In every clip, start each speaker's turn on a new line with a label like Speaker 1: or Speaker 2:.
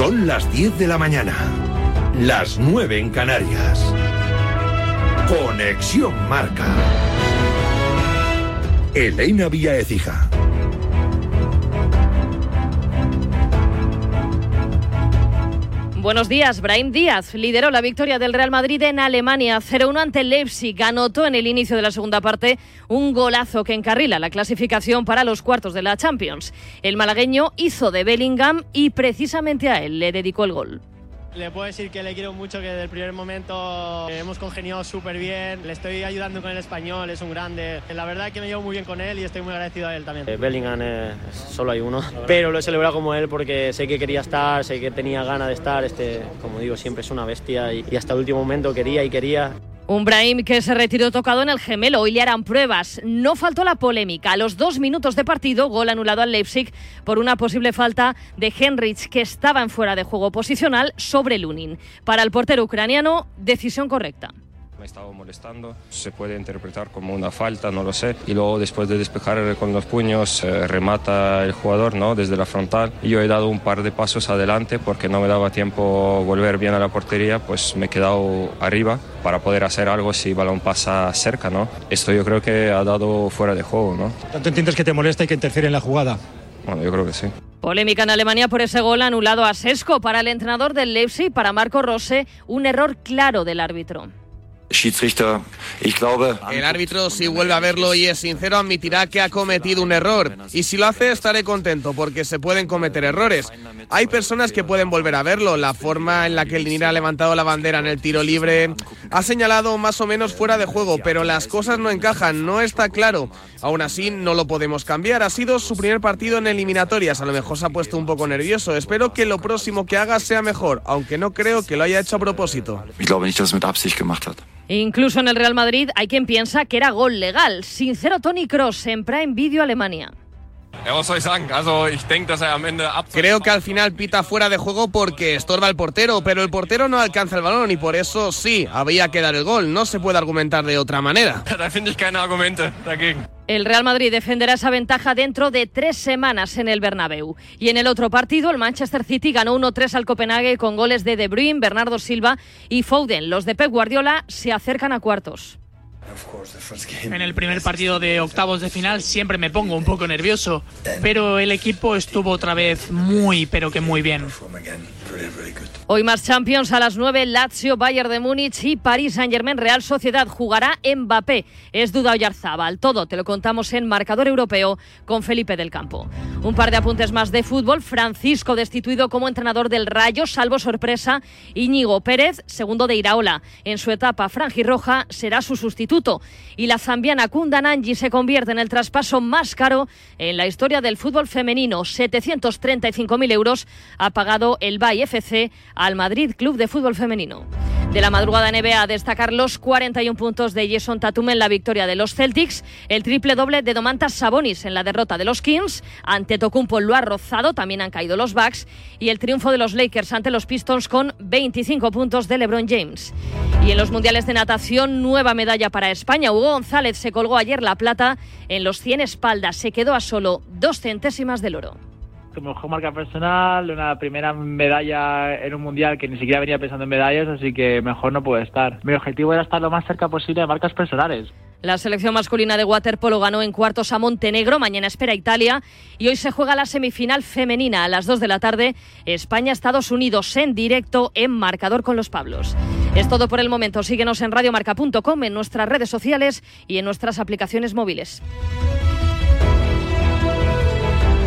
Speaker 1: Son las 10 de la mañana, las 9 en Canarias. Conexión Marca. Elena Vía Ecija.
Speaker 2: Buenos días, Brahim Díaz lideró la victoria del Real Madrid en Alemania 0-1 ante Leipzig. Anotó en el inicio de la segunda parte un golazo que encarrila la clasificación para los cuartos de la Champions. El malagueño hizo de Bellingham y precisamente a él le dedicó el gol.
Speaker 3: Le puedo decir que le quiero mucho, que desde el primer momento hemos congeniado súper bien. Le estoy ayudando con el español, es un grande. La verdad que me llevo muy bien con él y estoy muy agradecido a él también.
Speaker 4: Eh, Bellingham eh, solo hay uno, pero lo he celebrado como él porque sé que quería estar, sé que tenía ganas de estar. Este, como digo, siempre es una bestia y hasta el último momento quería y quería.
Speaker 2: Un Brahim que se retiró tocado en el gemelo. Hoy le harán pruebas. No faltó la polémica. A los dos minutos de partido, gol anulado al Leipzig por una posible falta de Henrich, que estaba en fuera de juego posicional sobre Lunin. Para el portero ucraniano, decisión correcta
Speaker 5: me estaba molestando. Se puede interpretar como una falta, no lo sé. Y luego después de despejar con los puños, eh, remata el jugador ¿no? desde la frontal. Y yo he dado un par de pasos adelante porque no me daba tiempo volver bien a la portería, pues me he quedado arriba para poder hacer algo si el balón pasa cerca. ¿no? Esto yo creo que ha dado fuera de juego. ¿no?
Speaker 6: ¿Tanto entiendes que te molesta y que interfiere en la jugada?
Speaker 5: Bueno, yo creo que sí.
Speaker 2: Polémica en Alemania por ese gol anulado a Sesco para el entrenador del Leipzig, para Marco Rose, un error claro del árbitro.
Speaker 7: El árbitro, si vuelve a verlo y es sincero, admitirá que ha cometido un error. Y si lo hace, estaré contento, porque se pueden cometer errores. Hay personas que pueden volver a verlo. La forma en la que el Nira ha levantado la bandera en el tiro libre ha señalado más o menos fuera de juego, pero las cosas no encajan, no está claro. Aún así, no lo podemos cambiar. Ha sido su primer partido en eliminatorias. A lo mejor se ha puesto un poco nervioso. Espero que lo próximo que haga sea mejor, aunque no creo que lo haya hecho a propósito.
Speaker 2: Incluso en el Real Madrid hay quien piensa que era gol legal. Sincero Tony Cross en Prime Video Alemania.
Speaker 7: Creo que al final pita fuera de juego porque estorba el portero, pero el portero no alcanza el balón y por eso sí, había que dar el gol. No se puede argumentar de otra manera.
Speaker 2: El Real Madrid defenderá esa ventaja dentro de tres semanas en el Bernabéu. Y en el otro partido, el Manchester City ganó 1-3 al Copenhague con goles de De Bruyne, Bernardo Silva y Foden. Los de Pep Guardiola se acercan a cuartos.
Speaker 8: En el primer partido de octavos de final siempre me pongo un poco nervioso, pero el equipo estuvo otra vez muy, pero que muy bien.
Speaker 2: Hoy más Champions a las 9, Lazio, Bayern de Múnich y París Saint-Germain Real Sociedad jugará Mbappé. Es duda Oyarzábal. Todo te lo contamos en Marcador Europeo con Felipe del Campo. Un par de apuntes más de fútbol. Francisco destituido como entrenador del Rayo, salvo sorpresa. Íñigo Pérez, segundo de Iraola. En su etapa franjirroja será su sustituto. Y la zambiana Kundananji se convierte en el traspaso más caro en la historia del fútbol femenino. 735.000 euros ha pagado el Bay FC al Madrid Club de Fútbol Femenino. De la madrugada NBA destacar los 41 puntos de Jason Tatum en la victoria de los Celtics, el triple doble de Domantas Sabonis en la derrota de los Kings, ante Tocumpo lo ha rozado, también han caído los Bucks, y el triunfo de los Lakers ante los Pistons con 25 puntos de LeBron James. Y en los mundiales de natación, nueva medalla para España. Hugo González se colgó ayer la plata en los 100 espaldas, se quedó a solo dos centésimas del oro
Speaker 9: como mejor marca personal, una primera medalla en un mundial que ni siquiera venía pensando en medallas, así que mejor no puede estar. Mi objetivo era estar lo más cerca posible de marcas personales.
Speaker 2: La selección masculina de waterpolo ganó en cuartos a Montenegro, mañana espera Italia y hoy se juega la semifinal femenina a las 2 de la tarde, España-Estados Unidos en directo en marcador con los Pablos. Es todo por el momento, síguenos en radiomarca.com, en nuestras redes sociales y en nuestras aplicaciones móviles.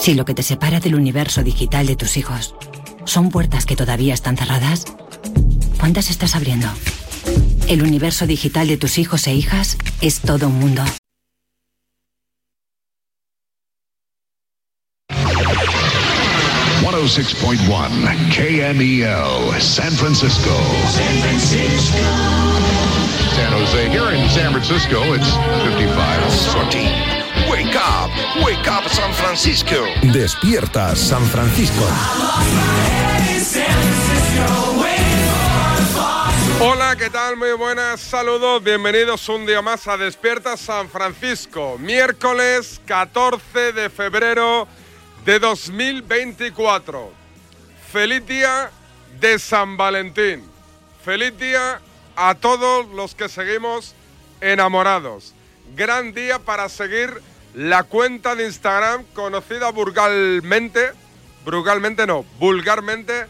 Speaker 10: Si lo que te separa del universo digital de tus hijos son puertas que todavía están cerradas, ¿cuántas estás abriendo? El universo digital de tus hijos e hijas es todo un mundo.
Speaker 11: Oh six point one KMEL, San Francisco. San Francisco. San Jose. Here in San Francisco, it's 55
Speaker 1: 40. Francisco. Despierta San Francisco.
Speaker 12: Hola, ¿qué tal? Muy buenas, saludos, bienvenidos un día más a Despierta San Francisco, miércoles 14 de febrero de 2024. Feliz día de San Valentín. Feliz día a todos los que seguimos enamorados. Gran día para seguir la cuenta de Instagram conocida vulgarmente, vulgarmente no, vulgarmente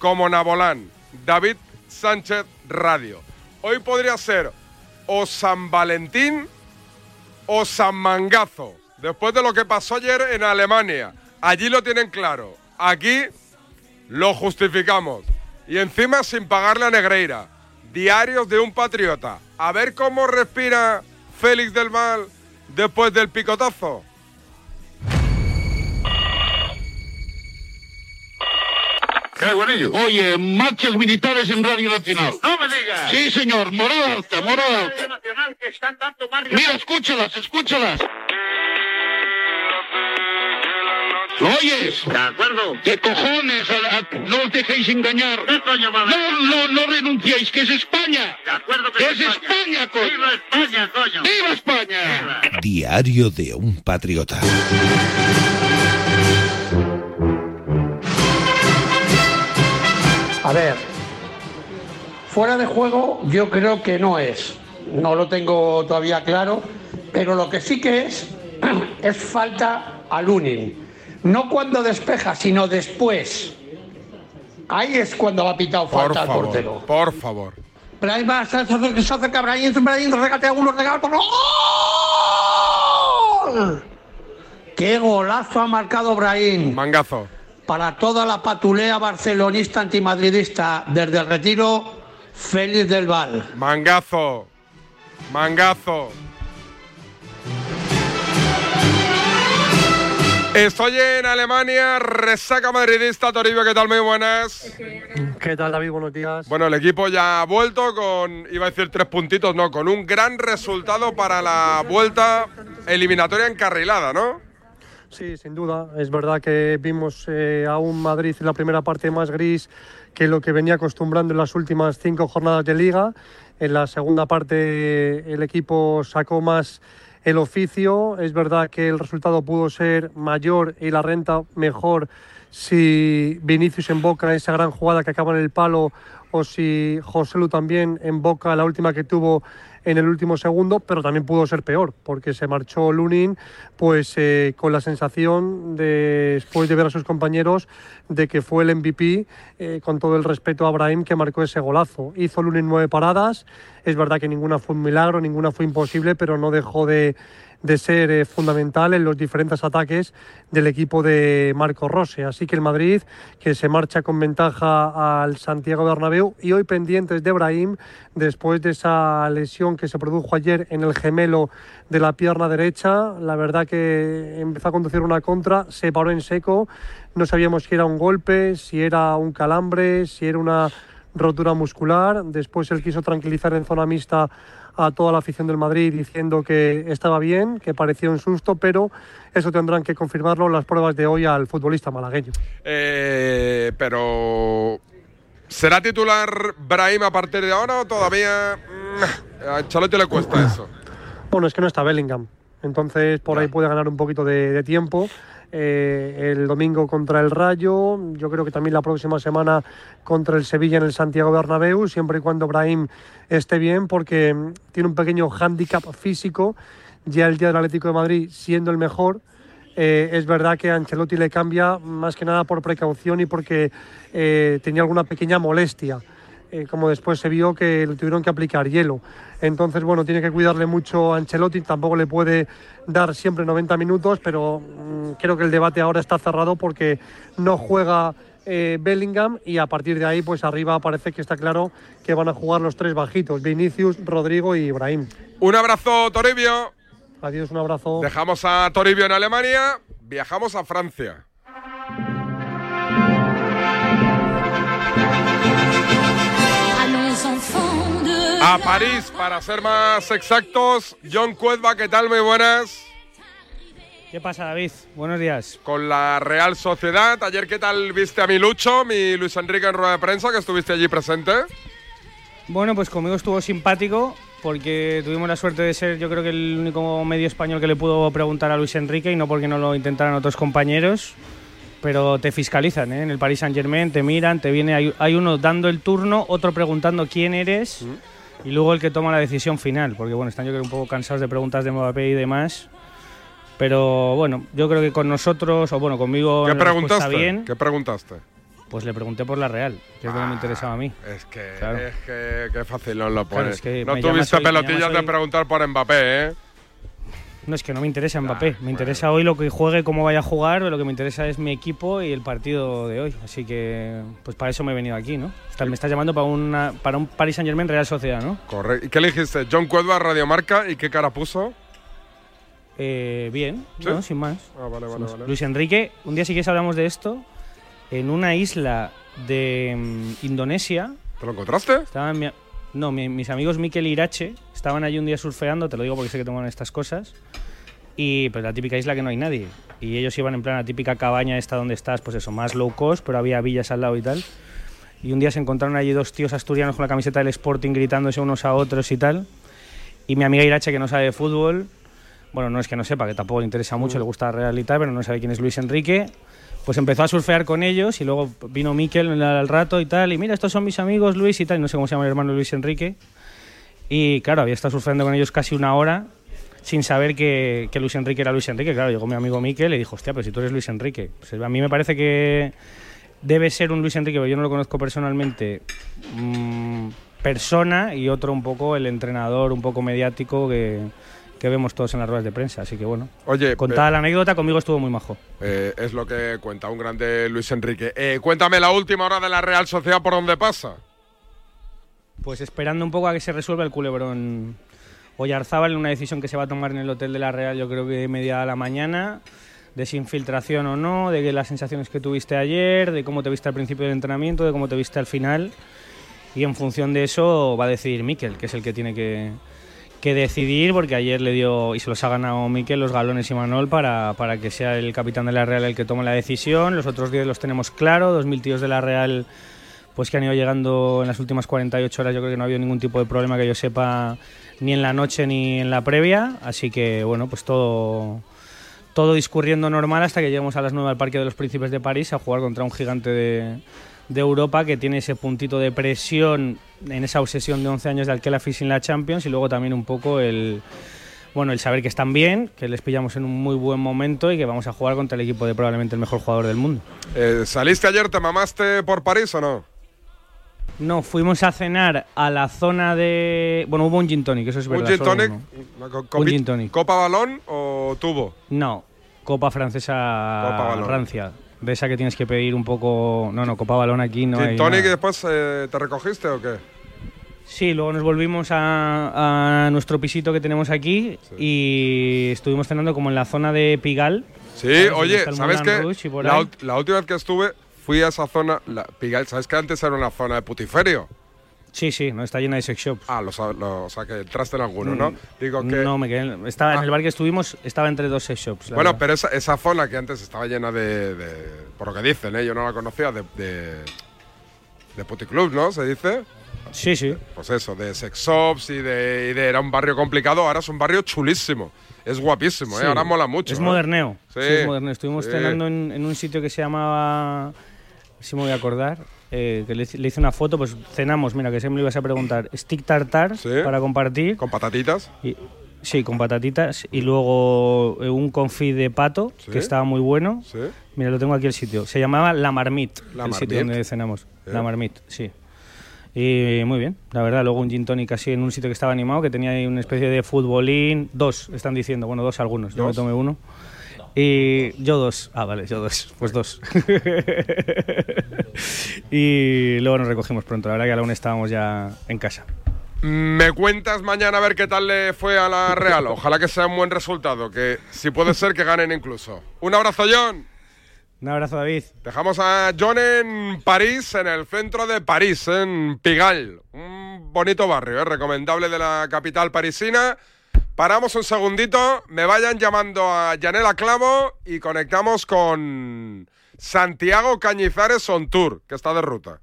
Speaker 12: como Nabolán, David Sánchez Radio. Hoy podría ser o San Valentín o San Mangazo, después de lo que pasó ayer en Alemania. Allí lo tienen claro, aquí lo justificamos. Y encima sin pagarle a Negreira. Diarios de un patriota. A ver cómo respira Félix del Val después del picotazo.
Speaker 13: ¿Qué, buenillo? Oye, marchas militares en Radio Nacional.
Speaker 14: ¡No me digas!
Speaker 13: Sí, señor, morada alta, morada alta.
Speaker 14: Radio Nacional que están dando.
Speaker 13: Mira, escúchalas, escúchalas. ¿Lo oyes?
Speaker 14: De acuerdo.
Speaker 13: ¿Qué cojones? A- a- no os dejéis engañar. No, no, no renunciéis, que es España.
Speaker 14: De acuerdo que es
Speaker 13: es España, coño.
Speaker 14: ¡Viva España, coño!
Speaker 13: ¡Viva España!
Speaker 1: Diario de un patriota.
Speaker 15: A ver, fuera de juego yo creo que no es. No lo tengo todavía claro, pero lo que sí que es es falta a Lunin. No cuando despeja, sino después. Ahí es cuando ha pitado falta al
Speaker 12: favor,
Speaker 15: portero.
Speaker 12: por favor.
Speaker 15: Brahim va, se acerca, se acerca Brahim, Brahim, regatea uno, regala por ¡Gol! ¡Qué golazo ha marcado Brahim!
Speaker 12: Mangazo.
Speaker 15: Para toda la patulea barcelonista antimadridista desde el retiro, Félix del Val.
Speaker 12: Mangazo. Mangazo. Estoy en Alemania, resaca madridista, Toribio, ¿qué tal? Muy buenas.
Speaker 16: ¿Qué tal, David? Buenos días.
Speaker 12: Bueno, el equipo ya ha vuelto con, iba a decir tres puntitos, no, con un gran resultado para la vuelta eliminatoria encarrilada, ¿no?
Speaker 16: Sí, sin duda. Es verdad que vimos eh, a un Madrid en la primera parte más gris que lo que venía acostumbrando en las últimas cinco jornadas de liga. En la segunda parte el equipo sacó más el oficio. Es verdad que el resultado pudo ser mayor y la renta mejor si Vinicius emboca esa gran jugada que acaba en el palo o si José Lu también emboca la última que tuvo en el último segundo, pero también pudo ser peor, porque se marchó Lunin pues eh, con la sensación de, después de ver a sus compañeros de que fue el MVP, eh, con todo el respeto a Brahim que marcó ese golazo. Hizo Lunin nueve paradas, es verdad que ninguna fue un milagro, ninguna fue imposible, pero no dejó de, de ser eh, fundamental en los diferentes ataques del equipo de Marco Rose. Así que el Madrid, que se marcha con ventaja al Santiago Bernabéu y hoy pendientes de Brahim después de esa lesión que se produjo ayer en el gemelo de la pierna derecha. La verdad que empezó a conducir una contra, se paró en seco, no sabíamos si era un golpe, si era un calambre, si era una rotura muscular. Después él quiso tranquilizar en zona mixta a toda la afición del Madrid diciendo que estaba bien, que parecía un susto, pero eso tendrán que confirmarlo las pruebas de hoy al futbolista malagueño.
Speaker 12: Eh, pero. ¿Será titular Brahim a partir de ahora o todavía.? mm, a Ancelotti le cuesta eso.
Speaker 16: Bueno, es que no está Bellingham, entonces por ahí puede ganar un poquito de, de tiempo. Eh, el domingo contra el Rayo, yo creo que también la próxima semana contra el Sevilla en el Santiago Bernabéu, siempre y cuando Brahim esté bien, porque tiene un pequeño hándicap físico, ya el día del Atlético de Madrid siendo el mejor, eh, es verdad que Ancelotti le cambia más que nada por precaución y porque eh, tenía alguna pequeña molestia. Eh, como después se vio que le tuvieron que aplicar hielo. Entonces, bueno, tiene que cuidarle mucho a Ancelotti, tampoco le puede dar siempre 90 minutos, pero mm, creo que el debate ahora está cerrado porque no juega eh, Bellingham y a partir de ahí, pues arriba parece que está claro que van a jugar los tres bajitos, Vinicius, Rodrigo y Ibrahim.
Speaker 12: Un abrazo, Toribio.
Speaker 16: Adiós, un abrazo.
Speaker 12: Dejamos a Toribio en Alemania, viajamos a Francia. A París, para ser más exactos. John Cuezba, ¿qué tal? Muy buenas.
Speaker 17: ¿Qué pasa, David? Buenos días.
Speaker 12: Con la Real Sociedad. Ayer, ¿qué tal viste a mi Lucho, mi Luis Enrique en rueda de prensa, que estuviste allí presente?
Speaker 17: Bueno, pues conmigo estuvo simpático porque tuvimos la suerte de ser, yo creo que el único medio español que le pudo preguntar a Luis Enrique y no porque no lo intentaran otros compañeros. Pero te fiscalizan, ¿eh? En el Paris Saint Germain te miran, te viene, hay, hay uno dando el turno, otro preguntando quién eres y luego el que toma la decisión final. Porque bueno, están yo creo un poco cansados de preguntas de Mbappé y demás. Pero bueno, yo creo que con nosotros, o bueno, conmigo
Speaker 12: ¿Qué preguntaste?
Speaker 17: bien.
Speaker 12: ¿Qué preguntaste?
Speaker 17: Pues le pregunté por la Real, que es lo que me interesaba a mí.
Speaker 12: Es que,
Speaker 17: Claro.
Speaker 12: es que qué fácil nos lo
Speaker 17: Claro,
Speaker 12: pones.
Speaker 17: es que
Speaker 12: no tuviste
Speaker 17: hoy-
Speaker 12: pelotillas
Speaker 17: llamas
Speaker 12: de
Speaker 17: hoy-
Speaker 12: preguntar por Mbappé, ¿eh?
Speaker 17: No es que no me interesa Mbappé, me interesa hoy lo que juegue, cómo vaya a jugar, lo que me interesa es mi equipo y el partido de hoy. Así que, pues para eso me he venido aquí, ¿no? Me estás llamando para, una, para un Paris Saint Germain Real Sociedad, ¿no?
Speaker 12: Correcto. ¿Y qué le dijiste? John Cuezba, Radiomarca, ¿y qué cara puso?
Speaker 17: Eh, bien,
Speaker 12: ¿Sí?
Speaker 17: no, sin más.
Speaker 12: Ah, vale, vale, vale.
Speaker 17: Luis Enrique, un día si quieres hablamos de esto, en una isla de mm, Indonesia.
Speaker 12: ¿Te lo encontraste?
Speaker 17: Estaban mi- no, mi- mis amigos Mikel y Irache estaban allí un día surfeando, te lo digo porque sé que toman estas cosas. Y pues la típica isla que no hay nadie. Y ellos iban en plan la típica cabaña esta donde estás, pues eso, más low cost, pero había villas al lado y tal. Y un día se encontraron allí dos tíos asturianos con la camiseta del Sporting gritándose unos a otros y tal. Y mi amiga Irache, que no sabe de fútbol, bueno, no es que no sepa, que tampoco le interesa mucho, le gusta la Real y tal, pero no sabe quién es Luis Enrique. Pues empezó a surfear con ellos y luego vino Miquel al rato y tal. Y mira, estos son mis amigos Luis y tal. no sé cómo se llama el hermano Luis Enrique. Y claro, había estado surfeando con ellos casi una hora sin saber que, que Luis Enrique era Luis Enrique. Claro, llegó mi amigo Miquel y dijo, hostia, pero si tú eres Luis Enrique. Pues a mí me parece que debe ser un Luis Enrique, pero yo no lo conozco personalmente, mm, persona y otro un poco el entrenador, un poco mediático que, que vemos todos en las ruedas de prensa. Así que bueno,
Speaker 12: Oye,
Speaker 17: contada
Speaker 12: eh,
Speaker 17: la anécdota, conmigo estuvo muy majo.
Speaker 12: eh, es lo que cuenta un grande Luis Enrique. Eh, cuéntame la última hora de la Real Sociedad por dónde pasa.
Speaker 17: Pues esperando un poco a que se resuelva el culebrón Oyarzábal en una decisión que se va a tomar en el hotel de la Real, yo creo que media a la mañana, de si infiltración o no, de las sensaciones que tuviste ayer, de cómo te viste al principio del entrenamiento, de cómo te viste al final. Y en función de eso va a decidir Miquel, que es el que tiene que, que decidir, porque ayer le dio y se los ha ganado Miquel los galones y Manol para, para que sea el capitán de la Real el que tome la decisión. Los otros 10 los tenemos claro, 2.000 tíos de la Real pues que han ido llegando en las últimas 48 horas. Yo creo que no ha habido ningún tipo de problema que yo sepa ni en la noche ni en la previa. Así que bueno, pues todo, todo discurriendo normal hasta que lleguemos a las 9 al Parque de los Príncipes de París a jugar contra un gigante de, de Europa que tiene ese puntito de presión en esa obsesión de 11 años de Alquela sin la Champions y luego también un poco el bueno, el saber que están bien, que les pillamos en un muy buen momento y que vamos a jugar contra el equipo de probablemente el mejor jugador del mundo.
Speaker 12: Eh, ¿Saliste ayer, te mamaste por París o no?
Speaker 17: No, fuimos a cenar a la zona de. Bueno, hubo un gin tonic, eso es
Speaker 12: ¿Un
Speaker 17: verdad.
Speaker 12: gin
Speaker 17: solo
Speaker 12: tonic?
Speaker 17: Un gin tonic.
Speaker 12: ¿Copa balón o tubo?
Speaker 17: No, copa francesa
Speaker 12: Copa
Speaker 17: rancia. De esa que tienes que pedir un poco. No, no, copa balón aquí no
Speaker 12: ¿Gin tonic y después eh, te recogiste o qué?
Speaker 17: Sí, luego nos volvimos a, a nuestro pisito que tenemos aquí y estuvimos cenando como en la zona de Pigal.
Speaker 12: Sí, oye, ¿sabes qué? La última vez que estuve fui a esa zona, la, Pigalle, ¿sabes que antes era una zona de putiferio?
Speaker 17: Sí, sí, no está llena de sex shops.
Speaker 12: Ah, lo, lo- o sea que entraste en alguno, ¿no?
Speaker 17: Mm,
Speaker 12: Digo que...
Speaker 17: No, me quedé. en- Estaba
Speaker 12: Ah.
Speaker 17: en el bar que estuvimos, estaba entre dos sex shops.
Speaker 12: Bueno,
Speaker 17: verdad.
Speaker 12: pero esa, esa zona que antes estaba llena de, de- por lo que dicen, ¿eh? yo no la conocía, de, de, de puticlub, ¿no? Se dice.
Speaker 17: Sí, sí.
Speaker 12: Pues eso, de sex shops y de, y de- Era un barrio complicado, ahora es un barrio chulísimo. Es guapísimo, ¿eh?
Speaker 17: Sí.
Speaker 12: Ahora mola mucho.
Speaker 17: Es
Speaker 12: ¿eh?
Speaker 17: moderneo.
Speaker 12: Sí,
Speaker 17: Sí, es moderneo. Estuvimos
Speaker 12: sí.
Speaker 17: cenando en, en un sitio que se llamaba. Si me voy a acordar. eh, que le, hice- le hice una foto, pues cenamos, mira, que siempre me ibas a preguntar. Stick tartar para compartir.
Speaker 12: ¿Con patatitas?
Speaker 17: Y, sí, con patatitas. Y luego eh, un confit de pato,
Speaker 12: Sí.
Speaker 17: que estaba muy bueno.
Speaker 12: Sí.
Speaker 17: Mira, lo tengo aquí el sitio. Se llamaba La Marmite,
Speaker 12: La
Speaker 17: el sitio
Speaker 12: Marmite.
Speaker 17: donde cenamos.
Speaker 12: ¿Eh?
Speaker 17: La Marmite, sí. Y muy bien, la verdad. Luego un gin tonic así en un sitio que estaba animado, que tenía ahí una especie de futbolín. Dos, están diciendo. Bueno, dos algunos. Yo me
Speaker 12: ¿Dos?
Speaker 17: tomé uno. Y yo dos. Ah, vale, yo dos. Pues dos. y luego nos recogimos pronto. La verdad que a la una estábamos ya en casa.
Speaker 12: Me cuentas mañana a ver qué tal le fue a la Real. Ojalá que sea un buen resultado, que si puede ser que ganen incluso. Un abrazo, John.
Speaker 17: Un abrazo, David.
Speaker 12: Dejamos a John en París, en el centro de París, en Pigalle. Un bonito barrio, ¿eh? recomendable de la capital parisina. Paramos un segundito, me vayan llamando a Yanela Clavo y conectamos con Santiago Cañizares on Tour, que está de ruta.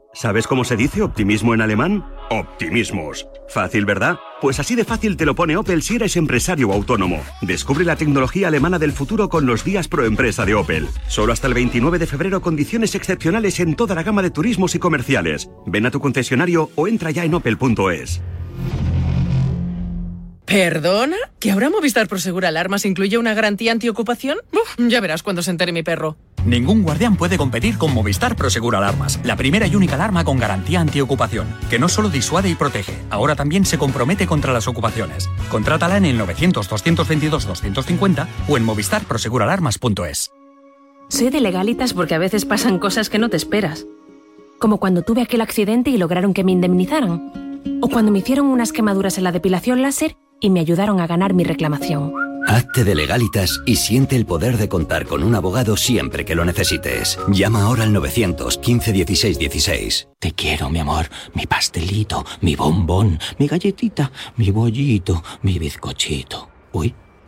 Speaker 18: ¿Sabes cómo se dice optimismo en alemán? Optimismos. Fácil, ¿verdad? Pues así de fácil te lo pone Opel si eres empresario o autónomo. Descubre la tecnología alemana del futuro con los días pro empresa de Opel. Solo hasta el 29 de febrero condiciones excepcionales en toda la gama de turismos y comerciales. Ven a tu concesionario o entra ya en opel.es.
Speaker 19: ¿Perdona? ¿Que ahora Movistar Prosegur Alarmas incluye una garantía antiocupación? Uf, ya verás cuando se entere mi perro.
Speaker 20: Ningún guardián puede competir con Movistar Prosegur Alarmas, la primera y única alarma con garantía antiocupación, que no solo disuade y protege, ahora también se compromete contra las ocupaciones. Contrátala en el 900-222-250 o en movistarproseguralarmas.es.
Speaker 21: Soy de legalitas porque a veces pasan cosas que no te esperas. Como cuando tuve aquel accidente y lograron que me indemnizaran. O cuando me hicieron unas quemaduras en la depilación láser y me ayudaron a ganar mi reclamación.
Speaker 22: Hazte de legalitas y siente el poder de contar con un abogado siempre que lo necesites. Llama ahora al 915 16 16.
Speaker 23: Te quiero, mi amor, mi pastelito, mi bombón, mi galletita, mi bollito, mi bizcochito. Uy.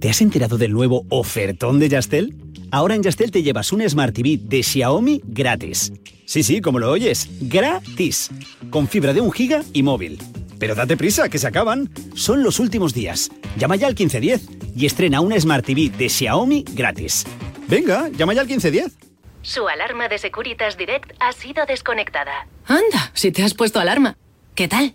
Speaker 24: ¿Te has enterado del nuevo ofertón de Yastel? Ahora en Yastel te llevas un Smart TV de Xiaomi gratis. Sí, sí, como lo oyes, gratis. Con fibra de un giga y móvil. Pero date prisa, que se acaban. Son los últimos días. Llama ya al 1510 y estrena un Smart TV de Xiaomi gratis. Venga, llama ya al 1510.
Speaker 25: Su alarma de Securitas Direct ha sido desconectada.
Speaker 26: Anda, si te has puesto alarma. ¿Qué tal?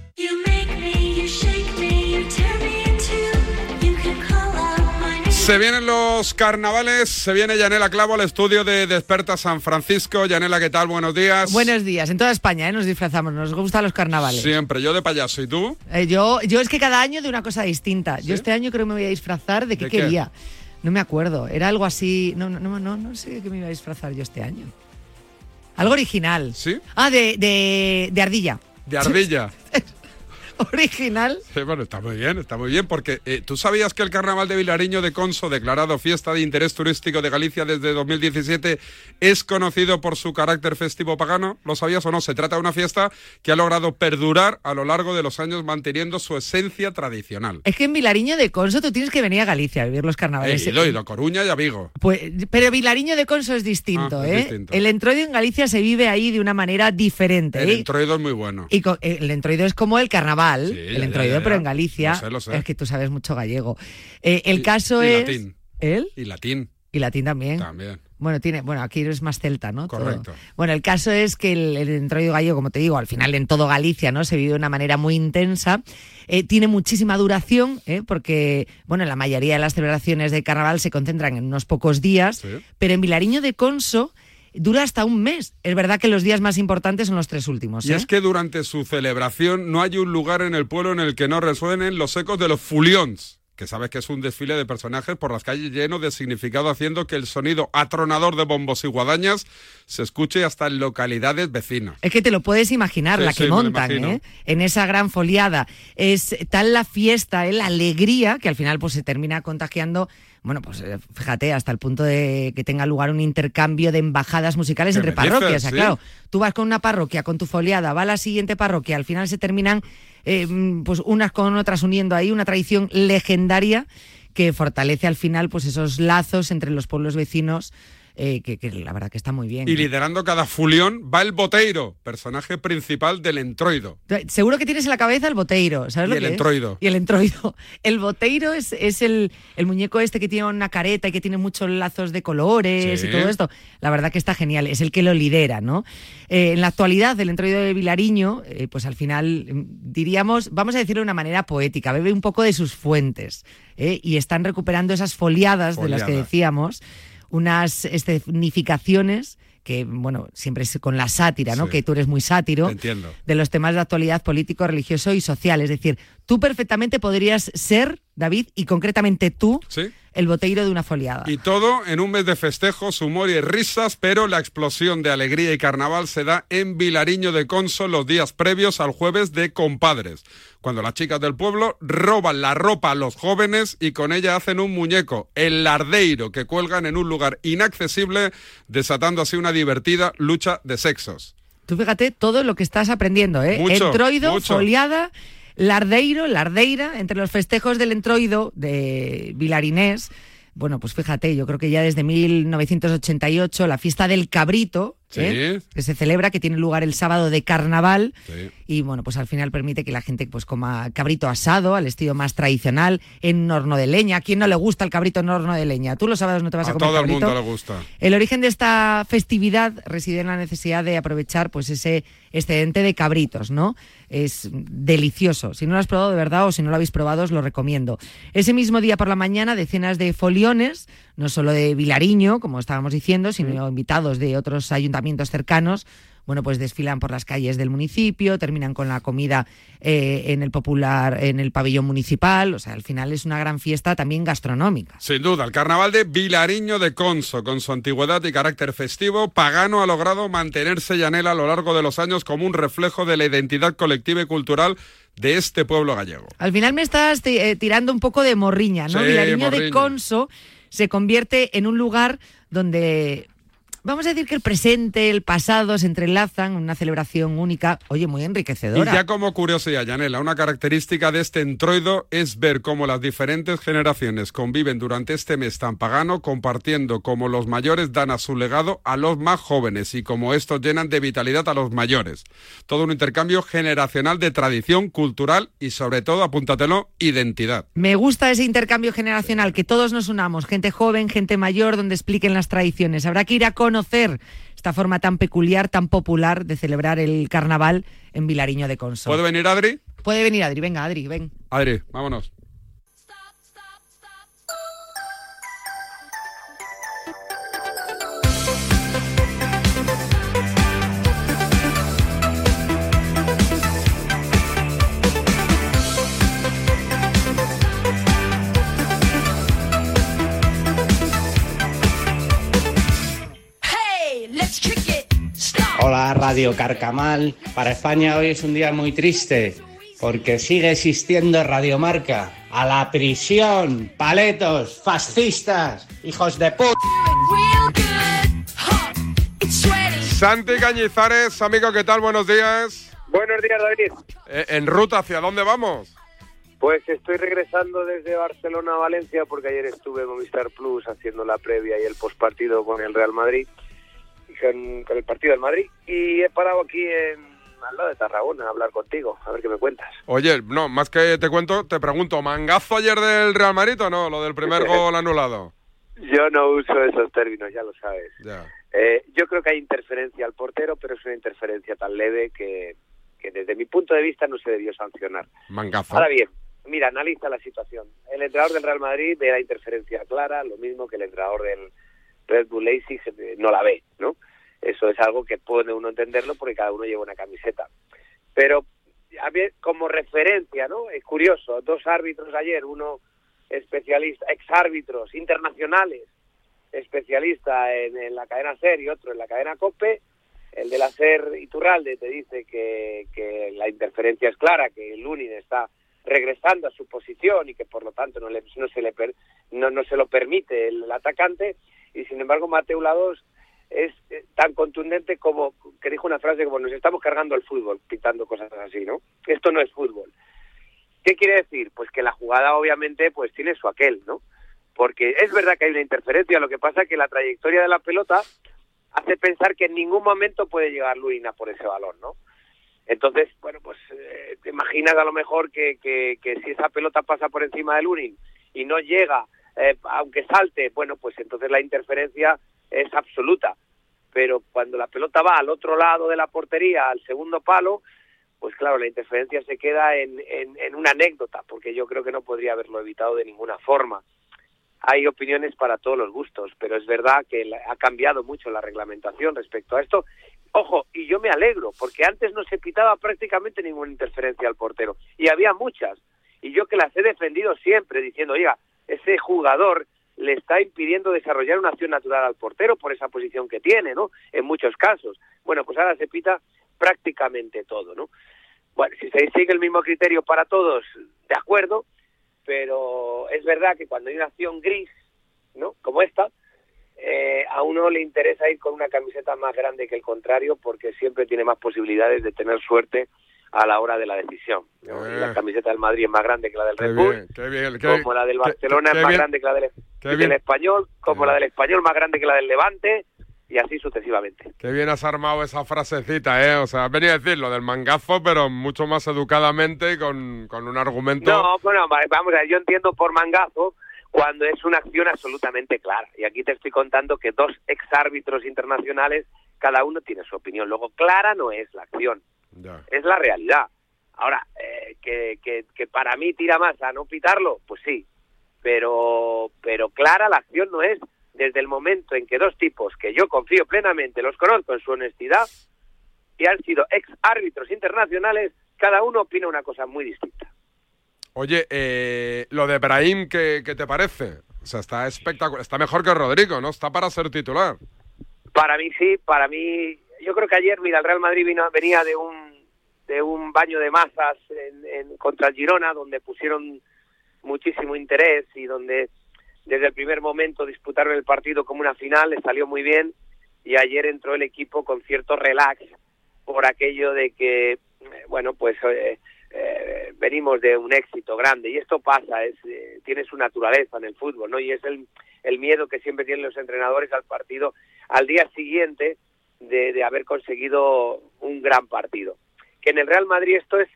Speaker 12: Se vienen los carnavales, se viene Yanela Clavo al estudio de Desperta San Francisco. Yanela, ¿qué tal? Buenos días.
Speaker 27: Buenos días. En toda España ¿eh? nos disfrazamos, nos gustan los carnavales.
Speaker 12: Siempre, yo de payaso. ¿Y tú?
Speaker 27: Eh, yo, yo es que cada año de una cosa distinta. Yo este año creo que me voy a disfrazar de qué
Speaker 12: ¿De qué?
Speaker 27: quería. No me acuerdo. Era algo así. No, no, no, no, no sé de qué me iba a disfrazar yo este año. Algo original.
Speaker 12: ¿Sí?
Speaker 27: Ah, de, de, de ardilla.
Speaker 12: De ardilla.
Speaker 27: Original.
Speaker 12: Sí, bueno, está muy bien, está muy bien, porque eh, tú sabías que el carnaval de Vilariño de Conso, declarado fiesta de interés turístico de Galicia desde 2017, es conocido por su carácter festivo pagano. ¿Lo sabías o no? Se trata de una fiesta que ha logrado perdurar a lo largo de los años manteniendo su esencia tradicional.
Speaker 27: Es que en Vilariño de Conso tú tienes que venir a Galicia a vivir los
Speaker 12: He
Speaker 27: carnavales.
Speaker 12: ido, he ido a Coruña y a Vigo.
Speaker 27: Pues, pero Vilariño de Conso es distinto,
Speaker 12: Ah, es
Speaker 27: ¿eh?
Speaker 12: distinto.
Speaker 27: El entroido en Galicia se vive ahí de una manera diferente.
Speaker 12: El
Speaker 27: ¿eh?
Speaker 12: entroido es muy bueno.
Speaker 27: Y eh, el entroido es como el carnaval,
Speaker 12: Sí,
Speaker 27: el
Speaker 12: ya,
Speaker 27: entroido,
Speaker 12: ya, ya.
Speaker 27: pero en Galicia.
Speaker 12: Lo sé, lo sé.
Speaker 27: Es que tú sabes mucho gallego. Eh, el
Speaker 12: Y-
Speaker 27: caso
Speaker 12: y
Speaker 27: es.
Speaker 12: latín.
Speaker 27: ¿Él?
Speaker 12: Y latín.
Speaker 27: Y latín también.
Speaker 12: También.
Speaker 27: Bueno, tiene, bueno, aquí es más celta, ¿no? Todo.
Speaker 12: Correcto.
Speaker 27: Bueno, el caso es que el, el entroido gallego, como te digo, al final en todo Galicia, ¿no? Se vive de una manera muy intensa. Eh, tiene muchísima duración, ¿eh? porque, bueno, la mayoría de las celebraciones de carnaval se concentran en unos pocos días, pero en Vilariño de Conso dura hasta un mes. Es verdad que los días más importantes son los tres últimos.
Speaker 12: Y
Speaker 27: ¿eh?
Speaker 12: es que durante su celebración no hay un lugar en el pueblo en el que no resuenen los ecos de los fulions, que sabes que es un desfile de personajes por las calles lleno de significado, haciendo que el sonido atronador de bombos y guadañas se escuche hasta en localidades vecinas.
Speaker 27: Es que te lo puedes imaginar,
Speaker 12: Sí,
Speaker 27: la que montan. ¿eh? En esa gran foliada. Es tal la fiesta, ¿eh? la alegría, que al final pues se termina contagiando, bueno, pues eh, fíjate, hasta el punto de que tenga lugar un intercambio de embajadas musicales
Speaker 12: ¿Qué
Speaker 27: entre
Speaker 12: dices?
Speaker 27: parroquias. O sea,
Speaker 12: Sí.
Speaker 27: claro, tú vas con una parroquia, con tu foliada, va a la siguiente parroquia, al final se terminan eh, pues unas con otras uniendo ahí una tradición legendaria que fortalece al final pues esos lazos entre los pueblos vecinos eh, que, que la verdad que está muy bien.
Speaker 12: Y liderando cada fulión va el Boteiro, personaje principal del entroido.
Speaker 27: Seguro que tienes en la cabeza el boteiro, ¿sabes
Speaker 12: Y
Speaker 27: lo
Speaker 12: el
Speaker 27: que es?
Speaker 12: entroido.
Speaker 27: Y el entroido. El boteiro es, es el, el muñeco este que tiene una careta y que tiene muchos lazos de colores
Speaker 12: Sí.
Speaker 27: y todo esto. La verdad que está genial, es el que lo lidera, ¿no? Eh, en la actualidad, el entroido de Vilariño, eh, pues al final mm, diríamos, vamos a decirlo de una manera poética, bebe un poco de sus fuentes y están recuperando esas foliadas, de las que decíamos, unas escenificaciones que, bueno, siempre es con la sátira, ¿no?
Speaker 12: Sí.
Speaker 27: Que tú eres muy sátiro
Speaker 12: entiendo.
Speaker 27: de los temas de actualidad político, religioso y social. Es decir, tú perfectamente podrías ser, David, y concretamente tú,
Speaker 12: ¿Sí?
Speaker 27: El boteiro de una foliada.
Speaker 12: Y todo en un mes de festejos, humor y risas, pero la explosión de alegría y carnaval se da en Vilariño de Conso los días previos al jueves de compadres, cuando las chicas del pueblo roban la ropa a los jóvenes y con ella hacen un muñeco, el lardeiro, que cuelgan en un lugar inaccesible, desatando así una divertida lucha de sexos.
Speaker 27: Tú fíjate todo lo que estás aprendiendo, ¿eh?
Speaker 12: Mucho,
Speaker 27: Entroido,
Speaker 12: mucho.
Speaker 27: foliada, lardeiro, lardeira, entre los festejos del entroido de Vilarinés. Bueno, pues fíjate, yo creo que ya desde 1988 la fiesta del cabrito, ¿eh?
Speaker 12: Sí.
Speaker 27: que se celebra, que tiene lugar el sábado de carnaval,
Speaker 12: Sí.
Speaker 27: y bueno, pues al final permite que la gente pues coma cabrito asado al estilo más tradicional en horno de leña. ¿A quién no le gusta el cabrito en horno de leña? Tú los sábados no te vas a,
Speaker 12: A
Speaker 27: comer
Speaker 12: todo el
Speaker 27: cabrito.
Speaker 12: mundo le gusta.
Speaker 27: El origen de esta festividad reside en la necesidad de aprovechar pues ese excedente de cabritos, ¿no? Es delicioso. Si no lo has probado de verdad o si no lo habéis probado, os lo recomiendo. Ese mismo día por la mañana, decenas de foliones, no solo de Vilariño, como estábamos diciendo, sino invitados de otros ayuntamientos cercanos, bueno, pues desfilan por las calles del municipio, terminan con la comida eh, en el popular, en el pabellón municipal. O sea, al final es una gran fiesta también gastronómica.
Speaker 12: Sin duda, el carnaval de Vilariño de Conso, con su antigüedad y carácter festivo, Pagano ha logrado mantenerse llanela a lo largo de los años como un reflejo de la identidad colectiva y cultural de este pueblo gallego.
Speaker 27: Al final me estás eh, tirando un poco de morriña, ¿no?
Speaker 12: Sí,
Speaker 27: Vilariño de. Conso se convierte en un lugar donde vamos a decir que el presente, el pasado se entrelazan, una celebración única, oye, muy
Speaker 12: Y
Speaker 27: enriquecedora.
Speaker 12: ya como curiosidad, Yanela, una característica de este entroido es ver cómo las diferentes generaciones conviven durante este mes tan pagano, compartiendo cómo los mayores dan a su legado a los más jóvenes y cómo estos llenan de vitalidad a los mayores. Todo un intercambio generacional de tradición cultural y sobre todo, apúntatelo, identidad.
Speaker 27: Me gusta ese intercambio generacional, que todos nos unamos, gente joven, gente mayor, donde expliquen las tradiciones. Habrá que ir a conocer esta forma tan peculiar, tan popular de celebrar el carnaval en Vilariño de Conso.
Speaker 12: ¿Puede venir Adri?
Speaker 27: Puede venir Adri, venga Adri, ven.
Speaker 12: Adri, vámonos.
Speaker 28: Hola Radio Carcamal. Para España hoy es un día muy triste porque sigue existiendo Radiomarca. A la prisión, paletos, fascistas, hijos de puta.
Speaker 12: Santi Cañizares, amigo, ¿qué tal? Buenos días.
Speaker 29: Buenos días, David.
Speaker 12: Eh, ¿En ruta hacia dónde vamos?
Speaker 29: Pues estoy regresando desde Barcelona a Valencia porque ayer estuve en Movistar Plus haciendo la previa y el postpartido con el Real Madrid, con, el partido del Madrid, y he parado aquí en, al lado de Tarragona a hablar contigo, a ver qué me cuentas.
Speaker 12: Oye, no, más que te cuento, te pregunto, ¿mangazo ayer del Real Madrid o no? Lo del primer gol anulado.
Speaker 29: Yo no uso esos términos, ya lo sabes.
Speaker 12: Ya.
Speaker 29: Eh, yo creo que hay interferencia al portero, pero es una interferencia tan leve que, que desde mi punto de vista no se debió sancionar.
Speaker 12: Mangazo.
Speaker 29: Ahora bien, mira, analiza la situación. El entrenador del Real Madrid ve la interferencia clara, lo mismo que el entrenador del Red Bull Leipzig eh, no la ve, ¿no? Eso es algo que puede uno entenderlo porque cada uno lleva una camiseta. Pero a ver, como referencia, ¿no? Es curioso, dos árbitros ayer, uno especialistas, exárbitros internacionales, especialista en, la cadena SER y otro en la cadena COPE, el de la SER Iturralde te dice que, la interferencia es clara, que el Lunin está regresando a su posición y que por lo tanto no, le, no, se, le per- no, se lo permite el, atacante y sin embargo Mateo Lados es eh, tan contundente como que dijo una frase como nos estamos cargando el fútbol pitando cosas así, ¿no? Esto no es fútbol. ¿Qué quiere decir? Pues que la jugada obviamente pues tiene su aquel, ¿no? Porque es verdad que hay una interferencia, lo que pasa es que la trayectoria de la pelota hace pensar que en ningún momento puede llegar Luina por ese balón, ¿no? Entonces, bueno, pues eh, te imaginas a lo mejor que, que, que si esa pelota pasa por encima del Lunin y no llega, eh, aunque salte, bueno, pues entonces la interferencia es absoluta. Pero cuando la pelota va al otro lado de la portería, al segundo palo, pues claro, la interferencia se queda en, en, en una anécdota, porque yo creo que no podría haberlo evitado de ninguna forma hay opiniones para todos los gustos, pero es verdad que ha cambiado mucho la reglamentación respecto a esto. Ojo, y yo me alegro, porque antes no se pitaba prácticamente ninguna interferencia al portero, y había muchas, y yo que las he defendido siempre, diciendo, oiga, ese jugador le está impidiendo desarrollar una acción natural al portero por esa posición que tiene, ¿no? En muchos casos. Bueno, pues ahora se pita prácticamente todo, ¿no? Bueno, si se sigue el mismo criterio para todos, de acuerdo, pero es verdad que cuando hay una acción gris, ¿no? Como esta, eh, a uno le interesa ir con una camiseta más grande que el contrario porque siempre tiene más posibilidades de tener suerte a la hora de la decisión. la
Speaker 12: Eh.
Speaker 29: camiseta del Madrid es más grande que la del Red Bull,
Speaker 12: bien, qué bien. qué-
Speaker 29: como la del Barcelona
Speaker 12: qué
Speaker 29: es más
Speaker 12: bien-
Speaker 29: grande que la del,
Speaker 12: qué
Speaker 29: del. Español, como la del Español más grande que la del Levante, y así sucesivamente.
Speaker 12: Qué bien has armado esa frasecita, ¿eh? O sea, has venido a decir lo del mangazo, pero mucho más educadamente con, con un argumento...
Speaker 29: No, bueno, va- vamos a ver, yo entiendo por mangazo cuando es una acción absolutamente clara. Y aquí te estoy contando que dos exárbitros internacionales, cada uno tiene su opinión. Luego, clara no es la acción,
Speaker 12: Ya.
Speaker 29: es la realidad. Ahora, eh, que, que, que para mí tira más a no pitarlo, pues sí. Pero, pero clara la acción no es desde el momento en que dos tipos que yo confío plenamente, los conozco en su honestidad, y han sido ex árbitros internacionales, cada uno opina una cosa muy distinta.
Speaker 12: Oye, eh, lo de Brahim, ¿qué, qué te parece? O sea, está espectacular. Está mejor que Rodrigo, ¿no? Está para ser titular.
Speaker 29: Para mí sí, para mí, yo creo que ayer, mira, el Real Madrid vino, venía de un de un baño de masas en, en- contra el Girona, donde pusieron muchísimo interés y donde desde el primer momento disputaron el partido como una final, le salió muy bien y ayer entró el equipo con cierto relax por aquello de que, eh, bueno, pues eh, eh, venimos de un éxito grande y esto pasa, es, eh, tiene su naturaleza en el fútbol, ¿no? Y es el, el miedo que siempre tienen los entrenadores al partido al día siguiente de, de haber conseguido un gran partido. Que en el Real Madrid esto es,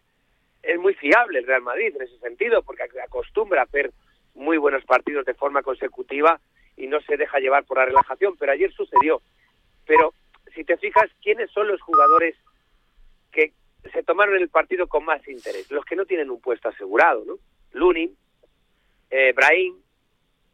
Speaker 29: es muy fiable, el Real Madrid en ese sentido, porque ac- acostumbra a hacer muy buenos partidos de forma consecutiva y no se deja llevar por la relajación, pero ayer sucedió. Pero si te fijas, ¿quiénes son los jugadores que se tomaron el partido con más interés? Los que no tienen un puesto asegurado, ¿no? Lunin, eh,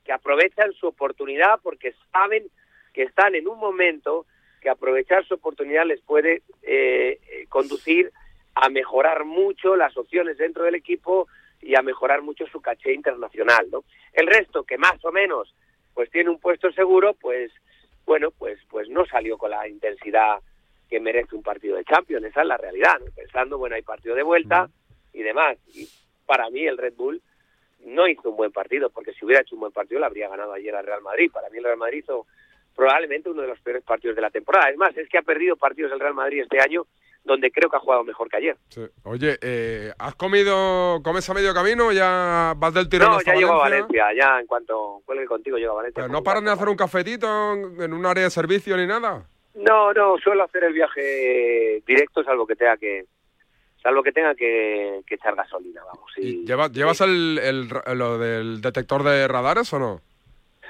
Speaker 29: que aprovechan su oportunidad porque saben que están en un momento que aprovechar su oportunidad les puede eh, eh, conducir a mejorar mucho las opciones dentro del equipo y a mejorar mucho su caché internacional, ¿no? El resto, que más o menos pues tiene un puesto seguro, pues bueno, pues pues no salió con la intensidad que merece un partido de Champions, esa es la realidad, ¿no? Pensando, bueno, hay partido de vuelta y demás. Y para mí el Red Bull no hizo un buen partido, porque si hubiera hecho un buen partido le habría ganado ayer al Real Madrid. Para mí el Real Madrid hizo probablemente uno de los peores partidos de la temporada. Es más, es que ha perdido partidos el Real Madrid este año donde creo que ha jugado mejor que ayer.
Speaker 12: Sí. Oye, eh, ¿has comido, comes a medio camino o ya vas del tirón
Speaker 29: No,
Speaker 12: hasta
Speaker 29: ya llego a
Speaker 12: Valencia?
Speaker 29: Ya en cuanto cuelgue contigo llego a Valencia.
Speaker 12: Pero no paran de hacer un cafetito en en un área de servicio ni nada.
Speaker 29: No, no, suelo hacer el viaje directo salvo que tenga que salvo que tenga que, que echar gasolina, vamos. Y,
Speaker 12: ¿Llevas, ¿llevas el, el lo del detector de radares o no?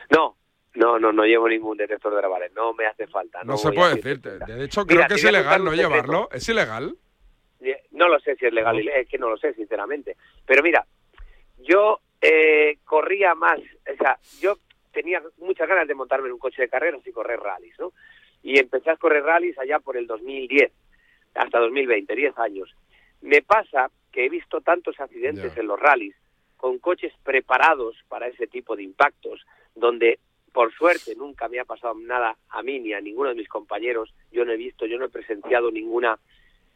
Speaker 29: No, no, no, no llevo ningún detector de radares, no me hace falta.
Speaker 12: No,
Speaker 29: No,
Speaker 12: se puede
Speaker 29: hacer-
Speaker 12: decir. De hecho,
Speaker 29: Mira,
Speaker 12: creo que es ilegal no llevarlo. ¿Es ilegal?
Speaker 29: No lo sé si es legal, es que no lo sé, sinceramente. Pero mira, yo eh, corría más, o sea, yo tenía muchas ganas de montarme en un coche de carreras y correr rallies, ¿no? Y empecé a correr rallies allá por el 2010, hasta 2020, 10 años. Me pasa que he visto tantos accidentes en los rallies con coches preparados para ese tipo de impactos, donde por suerte nunca me ha pasado nada a mí ni a ninguno de mis compañeros. Yo no he visto, yo no he presenciado ninguna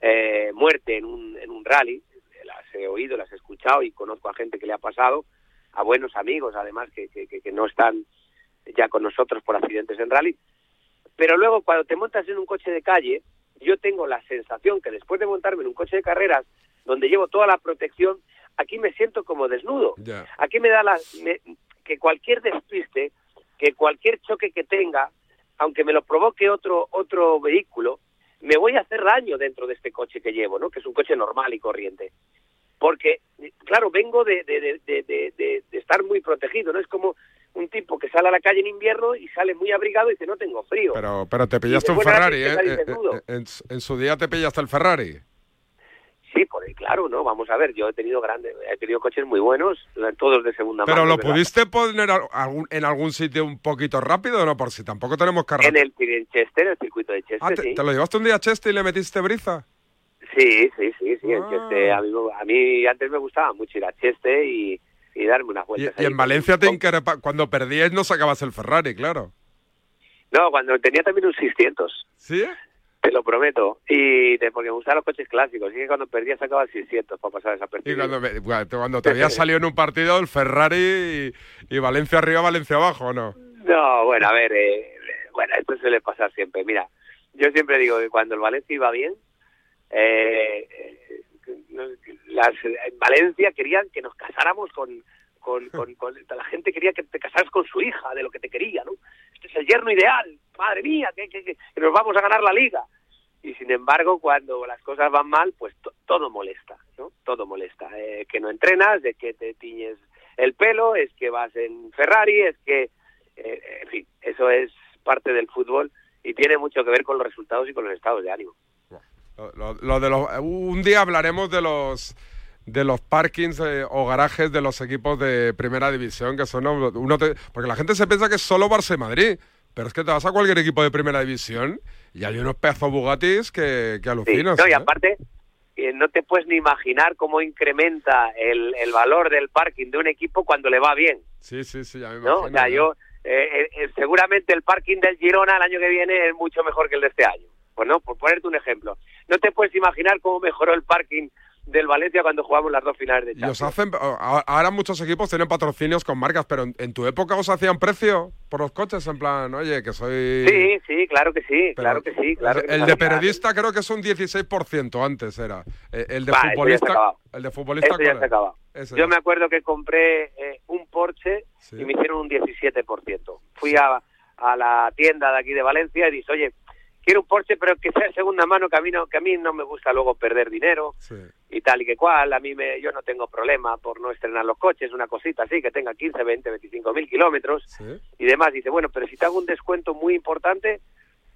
Speaker 29: eh, muerte en un, en un rally. Las he oído, las he escuchado y conozco a gente que le ha pasado, a buenos amigos además que, que, que no están ya con nosotros por accidentes en rally. Pero luego cuando te montas en un coche de calle, yo tengo la sensación que después de montarme en un coche de carreras, donde llevo toda la protección, aquí me siento como desnudo. Aquí me da la, me- que cualquier despiste, que cualquier choque que tenga, aunque me lo provoque otro otro vehículo, me voy a hacer daño dentro de este coche que llevo, ¿no? Que es un coche normal y corriente. Porque, claro, vengo de, de, de, de, de- de- de estar muy protegido, ¿no? Es como un tipo que sale a la calle en invierno y sale muy abrigado y dice, no tengo frío.
Speaker 12: Pero, pero te pillaste un Ferrari, ¿eh? Eh, eh, En, en su día te pillaste el Ferrari.
Speaker 29: Sí, por ahí, claro, ¿no? Vamos a ver, yo he tenido grandes, he tenido coches muy buenos, todos de segunda
Speaker 12: Pero
Speaker 29: mano.
Speaker 12: lo
Speaker 29: ¿verdad?
Speaker 12: pudiste poner algún- en algún sitio un poquito rápido, ¿o ¿no? Por si tampoco tenemos carrera.
Speaker 29: En el en Chester, en el circuito de Chester,
Speaker 12: Ah, te,
Speaker 29: sí.
Speaker 12: te lo llevaste un día a Cheste y le metiste briza?
Speaker 29: Sí, sí, sí, sí, en
Speaker 12: Ah.
Speaker 29: Chester. A mí, a mí antes me gustaba mucho ir a Chester y, y darme unas vueltas.
Speaker 12: y
Speaker 29: ahí
Speaker 12: en Valencia te cuando perdíais no sacabas el Ferrari, claro.
Speaker 29: No, cuando tenía también un 600.
Speaker 12: ¿Sí?
Speaker 29: Te lo prometo. Y de, porque me gustaban los coches clásicos. Y que cuando perdía sacaba el 600 para pasar esa
Speaker 12: Y cuando, me- cuando te había salido en un partido el Ferrari y, y Valencia arriba, Valencia abajo, ¿o no?
Speaker 29: No, bueno, a ver, eh, bueno, esto suele pasar siempre. Mira, yo siempre digo que cuando el Valencia iba bien, eh, eh, las, en Valencia querían que nos casáramos con, con, con, con- la gente quería que te casaras con su hija, de lo que te quería, ¿no? Este es el yerno ideal, madre mía, que, que, que- nos vamos a ganar la liga. Y sin embargo, cuando las cosas van mal, pues to- todo molesta, ¿no? Todo molesta. Eh, que no entrenas, de que te tiñes el pelo, es que vas en Ferrari, es que, eh, en fin, eso es parte del fútbol y tiene mucho que ver con los resultados y con los estados de ánimo.
Speaker 12: Lo de los, un día hablaremos de los de los parkings eh, o garajes de los equipos de primera división que son uno te- porque la gente se piensa que es solo Barça y Madrid pero es que te vas a cualquier equipo de primera división y hay unos pedazos Bugattis que, que
Speaker 29: Sí,
Speaker 12: alucinas
Speaker 29: no, y
Speaker 12: ¿eh?
Speaker 29: aparte, eh, no te puedes ni imaginar cómo incrementa el, el valor del parking de un equipo cuando le va bien,
Speaker 12: sí sí sí ya me
Speaker 29: ¿no?
Speaker 12: imagino,
Speaker 29: o sea,
Speaker 12: ya.
Speaker 29: yo, eh, eh, eh, seguramente el parking del Girona el año que viene es mucho mejor que el de este año. Pues no, por ponerte un ejemplo. No te puedes imaginar cómo mejoró el parking del Valencia cuando jugamos las dos finales de
Speaker 12: y
Speaker 29: Champions.
Speaker 12: os hacen ahora muchos equipos tienen patrocinios con marcas pero en, en tu época os hacían precio por los coches en plan oye que soy
Speaker 29: Sí, sí, claro que sí,
Speaker 12: Pero
Speaker 29: claro que sí, claro que
Speaker 12: el
Speaker 29: sí.
Speaker 12: de periodista creo que es un 16% antes era. Eh, El de
Speaker 29: ha
Speaker 12: futbolista. El de futbolista.
Speaker 29: Eso ya
Speaker 12: ¿cuál
Speaker 29: se.
Speaker 12: Ese
Speaker 29: Yo
Speaker 12: ya.
Speaker 29: me acuerdo que compré eh, un Porsche
Speaker 12: Sí.
Speaker 29: y me hicieron un 17%. Fui a, a la tienda de aquí de Valencia y dije, oye, quiero un Porsche, pero que sea segunda mano, que a mí no, que a mí no me gusta luego perder dinero
Speaker 12: Sí.
Speaker 29: y tal y que cual. A mí me, yo no tengo problema por no estrenar los coches, una cosita así, que tenga 15, 20, 25 mil kilómetros
Speaker 12: Sí.
Speaker 29: y demás. Dice, bueno, pero si te hago un descuento muy importante,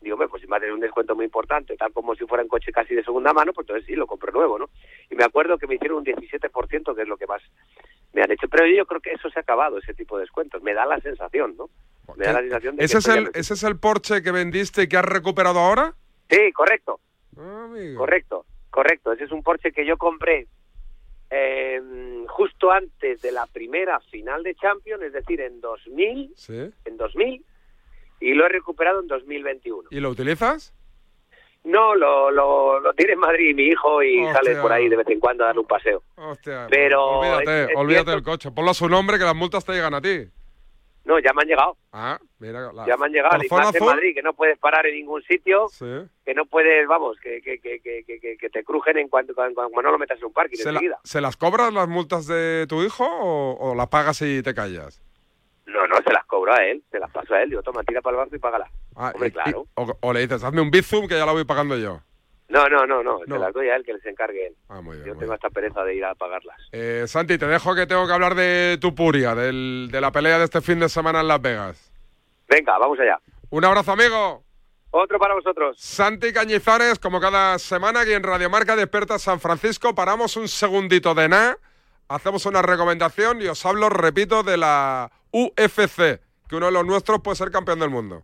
Speaker 29: digo, hombre, pues si me haces un descuento muy importante, tal como si fuera un coche casi de segunda mano, pues entonces sí, lo compro nuevo, ¿no? Y me acuerdo que me hicieron un 17%, que es lo que más me han hecho. Pero yo creo que eso se ha acabado, ese tipo de descuentos. Me da la sensación, ¿no? Me da la sensación de
Speaker 12: ¿Ese
Speaker 29: que
Speaker 12: es, el, ¿Ese es el Porsche que vendiste y que has recuperado ahora?
Speaker 29: Sí, correcto.
Speaker 12: Ah.
Speaker 29: Correcto, correcto. Ese es un Porsche que yo compré eh, justo antes de la primera final de Champions, es decir, en 2000,
Speaker 12: Sí.
Speaker 29: en 2000, y lo he recuperado en 2021.
Speaker 12: ¿Y lo utilizas?
Speaker 29: No, lo, lo, lo tiene en Madrid mi hijo y
Speaker 12: Hostia.
Speaker 29: sale por ahí de vez en cuando a darle un paseo.
Speaker 12: Hostia.
Speaker 29: Pero
Speaker 12: Olvídate,
Speaker 29: es- es
Speaker 12: olvídate del coche. Ponlo a su nombre que las multas te llegan a ti.
Speaker 29: No, ya me han llegado.
Speaker 12: Ah, mira. la-
Speaker 29: Ya me han llegado.
Speaker 12: ¿Por
Speaker 29: Y más en? Madrid, que no puedes parar en ningún sitio,
Speaker 12: Sí.
Speaker 29: que no puedes, vamos, que, que, que, que, que- que- que te crujen en cuanto, cuando, cuando no lo metas en un parking
Speaker 12: ¿Se, la-. ¿Se las cobras las multas de tu hijo o, o las pagas y te callas?
Speaker 29: No, no, se las cobro a él, se las paso a él. Digo, toma, tira para el banco y págala.
Speaker 12: Ah,
Speaker 29: Hombre,
Speaker 12: y-
Speaker 29: claro.
Speaker 12: y- o, o le dices, hazme un bizum que ya la voy pagando yo.
Speaker 29: No, no, no, no,
Speaker 12: No.
Speaker 29: se las doy a él, que les encargue él.
Speaker 12: Ah, muy bien.
Speaker 29: Yo
Speaker 12: muy
Speaker 29: tengo esta pereza de ir a pagarlas.
Speaker 12: Eh, Santi, te dejo que tengo que hablar de tu puria, del- de la pelea de este fin de semana en Las Vegas.
Speaker 29: Venga, vamos allá.
Speaker 12: Un abrazo, amigo.
Speaker 29: Otro para vosotros.
Speaker 12: Santi Cañizares, como cada semana aquí en Radio Marca Despierta San Francisco, paramos un segundito de nada, hacemos una recomendación y os hablo, repito, de la UFC, que uno de los nuestros puede ser campeón del mundo.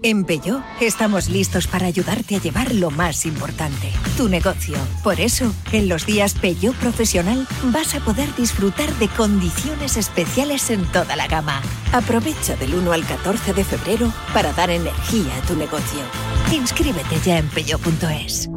Speaker 30: En Peugeot estamos listos para ayudarte a llevar lo más importante, tu negocio. Por eso, en los días Peugeot Profesional vas a poder disfrutar de condiciones especiales en toda la gama. Aprovecha del 1 al 14 de febrero para dar energía a tu negocio. Inscríbete ya en peugeot.es.